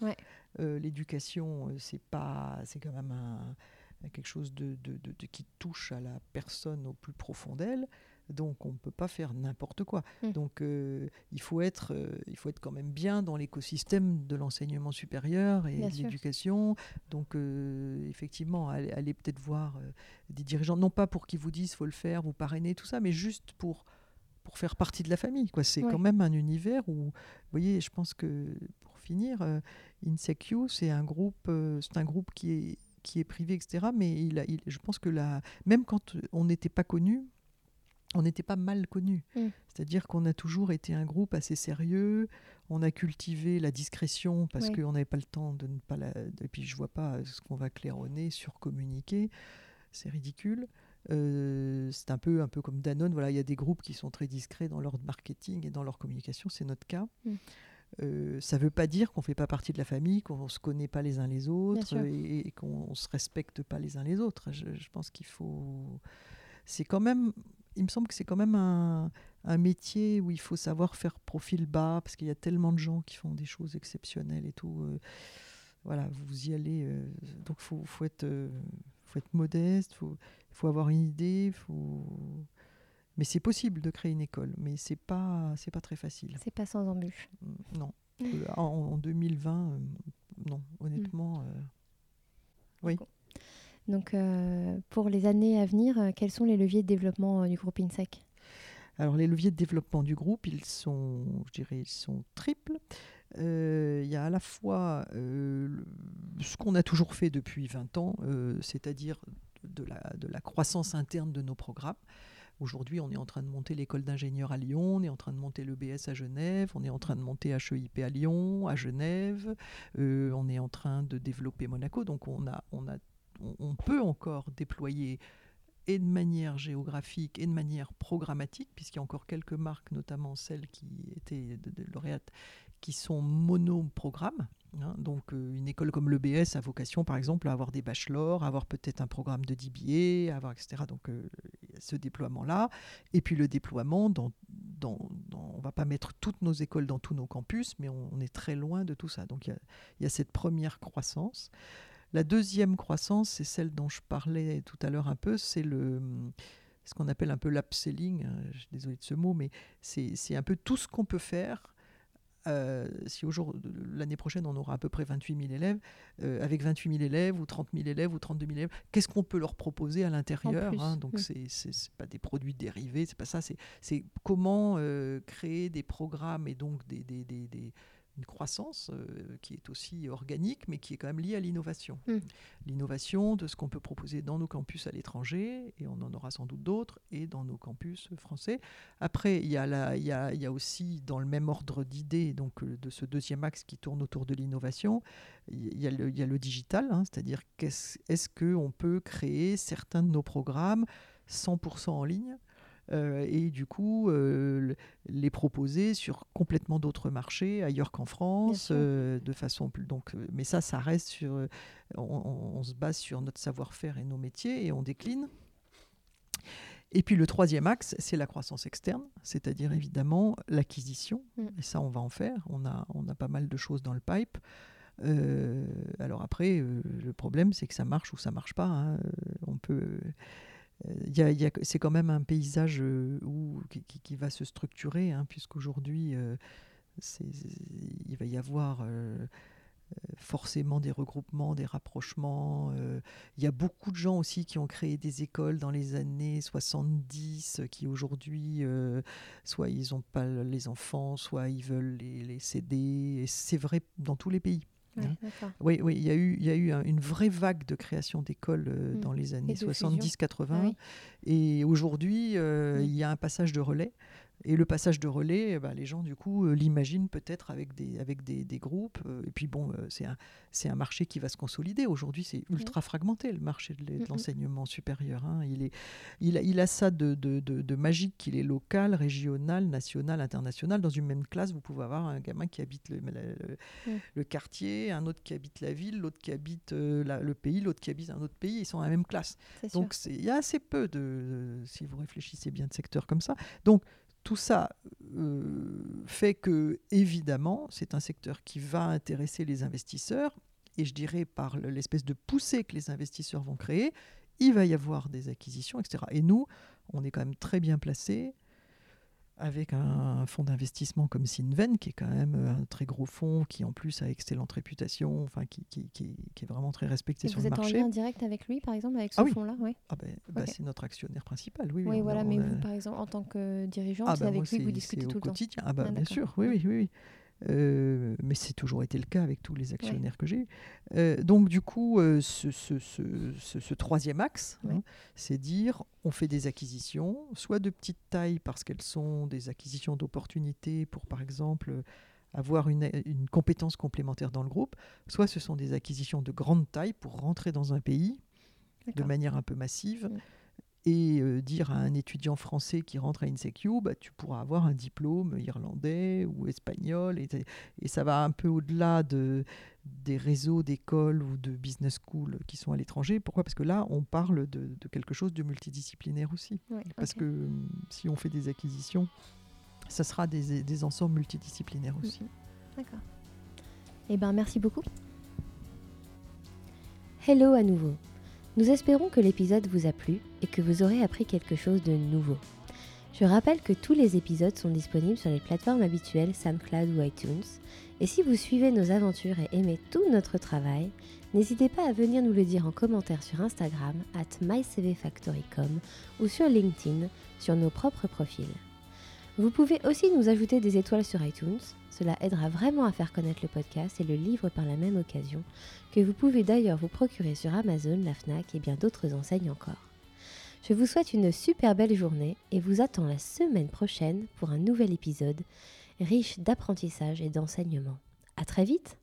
Euh, l'éducation, c'est pas, c'est quand même un, quelque chose de, de, de, qui touche à la personne au plus profond d'elle. Donc on ne peut pas faire n'importe quoi. Mmh. Donc euh, il, faut être, euh, il faut être quand même bien dans l'écosystème de l'enseignement supérieur et de l'éducation. Donc euh, effectivement, allez, peut-être voir des dirigeants, non pas pour qu'ils vous disent faut le faire, vous parrainer, tout ça, mais juste pour, pour faire partie de la famille. Quoi. C'est quand même un univers où, vous voyez, je pense que pour finir, INSECU, c'est un groupe, c'est un groupe qui est qui est privé, etc. Mais il a, je pense que la, même quand on n'était pas connu, on n'était pas mal connu. Mm. C'est-à-dire qu'on a toujours été un groupe assez sérieux, on a cultivé la discrétion parce qu'on n'avait pas le temps de ne pas la... Et puis je vois pas ce qu'on va claironner, surcommuniquer, c'est ridicule. Euh, c'est un peu, un peu comme Danone, voilà, il y a des groupes qui sont très discrets dans leur marketing et dans leur communication, c'est notre cas. Mm. Euh, ça ne veut pas dire qu'on ne fait pas partie de la famille, qu'on ne se connaît pas les uns les autres et, qu'on ne se respecte pas les uns les autres. je pense qu'il faut... C'est quand même il me semble que c'est quand même un, métier où il faut savoir faire profil bas, parce qu'il y a tellement de gens qui font des choses exceptionnelles et tout. Euh, voilà, vous y allez. Euh, donc il faut, faut, être, euh, faut être modeste, il faut, faut avoir une idée. Faut... Mais c'est possible de créer une école, mais c'est pas, c'est pas très facile. C'est pas sans embûche. Mm, non. En, 2020, non, honnêtement. oui. Donc, euh, pour les années à venir, euh, quels sont les leviers de développement euh, du groupe INSEC? Alors, les leviers de développement du groupe, ils sont, je dirais, ils sont triples. Il y a à la fois ce qu'on a toujours fait depuis 20 ans, c'est-à-dire de la, de la croissance interne de nos programmes. Aujourd'hui, on est en train de monter l'école d'ingénieurs à Lyon, on est en train de monter le BS à Genève, on est en train de monter HEIP à Lyon, à Genève, on est en train de développer Monaco. Donc on, a, on, a, on peut encore déployer et de manière géographique et de manière programmatique, puisqu'il y a encore quelques marques, notamment celles qui étaient de, lauréates, qui sont monoprogrammes. Hein. donc euh, une école comme l'EBS a vocation par exemple à avoir des bachelors, à avoir peut-être un programme de DBA, avoir etc. Donc euh, ce déploiement-là. Et puis le déploiement, on ne va pas mettre toutes nos écoles dans tous nos campus, mais on, est très loin de tout ça. Donc il y a, cette première croissance. La deuxième croissance, c'est celle dont je parlais tout à l'heure un peu, c'est le ce qu'on appelle un peu l'upselling, hein, je suis désolé de ce mot, mais c'est un peu tout ce qu'on peut faire. Euh, si l'année prochaine on aura à peu près 28 000 élèves, euh, avec 28 000 élèves ou 30 000 élèves ou 32 000 élèves, qu'est-ce qu'on peut leur proposer à l'intérieur hein Donc ce c'est pas des produits dérivés, c'est pas ça, c'est comment euh, créer des programmes et donc des, des, des une croissance euh, qui est aussi organique, mais qui est quand même liée à l'innovation. Hmm. L'innovation de ce qu'on peut proposer dans nos campus à l'étranger, et on en aura sans doute d'autres, et dans nos campus français. Après, il y, a il, y a, il y a aussi, dans le même ordre d'idées, donc euh, de ce deuxième axe qui tourne autour de l'innovation, il y, a le, il y a le digital, hein, c'est-à-dire qu'est-ce, est-ce qu'on peut créer certains de nos programmes 100% en ligne euh, et du coup euh, les proposer sur complètement d'autres marchés ailleurs qu'en France, euh, de façon plus. Donc, mais ça, ça reste sur. On, se base sur notre savoir-faire et nos métiers et on décline. Et puis le troisième axe, c'est la croissance externe, c'est-à-dire évidemment l'acquisition. Mm. Et ça, on va en faire. On a, on a pas mal de choses dans le pipe. alors après, le problème, c'est que ça marche ou ça marche pas. Hein. On peut c'est quand même un paysage euh, qui, va se structurer, hein, puisqu'aujourd'hui, euh, il va y avoir euh, forcément des regroupements, des rapprochements. il y a beaucoup de gens aussi qui ont créé des écoles dans les années 70, qui aujourd'hui, soit ils n'ont pas les enfants, soit ils veulent les, les céder. Et c'est vrai dans tous les pays. Hein. oui, oui, il y a eu, il y a eu une vraie vague de création d'écoles euh, mm. dans les années 70-80. Ah et aujourd'hui, euh, mm. il y a un passage de relais. Et le passage de relais, ben, les gens, du coup, euh, l'imaginent peut-être avec des, avec des, des groupes. Euh, et puis, bon, euh, c'est un, c'est un marché qui va se consolider. Aujourd'hui, c'est ultra fragmenté, le marché de, l'enseignement supérieur. Hein. Il, est, il, a, il a ça de, de, de, magique qu'il est local, régional, national, international. Dans une même classe, vous pouvez avoir un gamin qui habite le, le, quartier, un autre qui habite la ville, l'autre qui habite le pays, l'autre qui habite un autre pays. Ils sont dans la même classe. Donc, il y a assez peu de, si vous réfléchissez bien, de secteurs comme ça. Donc, tout ça euh, fait que, évidemment, c'est un secteur qui va intéresser les investisseurs, et je dirais par l'espèce de poussée que les investisseurs vont créer, il va y avoir des acquisitions, etc. Et nous, on est quand même très bien placés avec un, fonds d'investissement comme Sinven, qui est quand même un très gros fonds, qui en plus a excellente réputation, enfin qui, qui, qui, est vraiment très respecté sur le marché. Vous êtes en lien direct avec lui, par exemple, avec ce ah fonds-là oui. Ah ben, bah, C'est notre actionnaire principal, oui. Oui, voilà, mais vous, par exemple, en tant que dirigeant, ah c'est bah, avec lui que vous discutez tout le quotidien. temps Ah bah, bien sûr, oui, oui, oui. oui. Euh, mais c'est toujours été le cas avec tous les actionnaires que j'ai. Euh, donc du coup, euh, ce, ce, ce, ce, troisième axe, hein, c'est dire on fait des acquisitions, soit de petite taille parce qu'elles sont des acquisitions d'opportunités pour par exemple avoir une, une, compétence complémentaire dans le groupe, soit ce sont des acquisitions de grande taille pour rentrer dans un pays de manière un peu massive et euh, dire à un étudiant français qui rentre à INSECU, bah, tu pourras avoir un diplôme irlandais ou espagnol. Et, et ça va un peu au-delà de, des réseaux d'écoles ou de business schools qui sont à l'étranger. Pourquoi? Parce que là, on parle de, quelque chose de multidisciplinaire aussi. Parce que hum, si on fait des acquisitions, ça sera des, des ensembles multidisciplinaires aussi. Mhm. D'accord. Eh bien, merci beaucoup. Hello à nouveau. Nous espérons que l'épisode vous a plu et que vous aurez appris quelque chose de nouveau. Je rappelle que tous les épisodes sont disponibles sur les plateformes habituelles SoundCloud ou iTunes. Et si vous suivez nos aventures et aimez tout notre travail, n'hésitez pas à venir nous le dire en commentaire sur Instagram at mycvfactory.com ou sur LinkedIn sur nos propres profils. Vous pouvez aussi nous ajouter des étoiles sur iTunes, cela aidera vraiment à faire connaître le podcast et le livre par la même occasion, que vous pouvez d'ailleurs vous procurer sur Amazon, la FNAC et bien d'autres enseignes encore. Je vous souhaite une super belle journée et vous attends la semaine prochaine pour un nouvel épisode riche d'apprentissage et d'enseignement. À très vite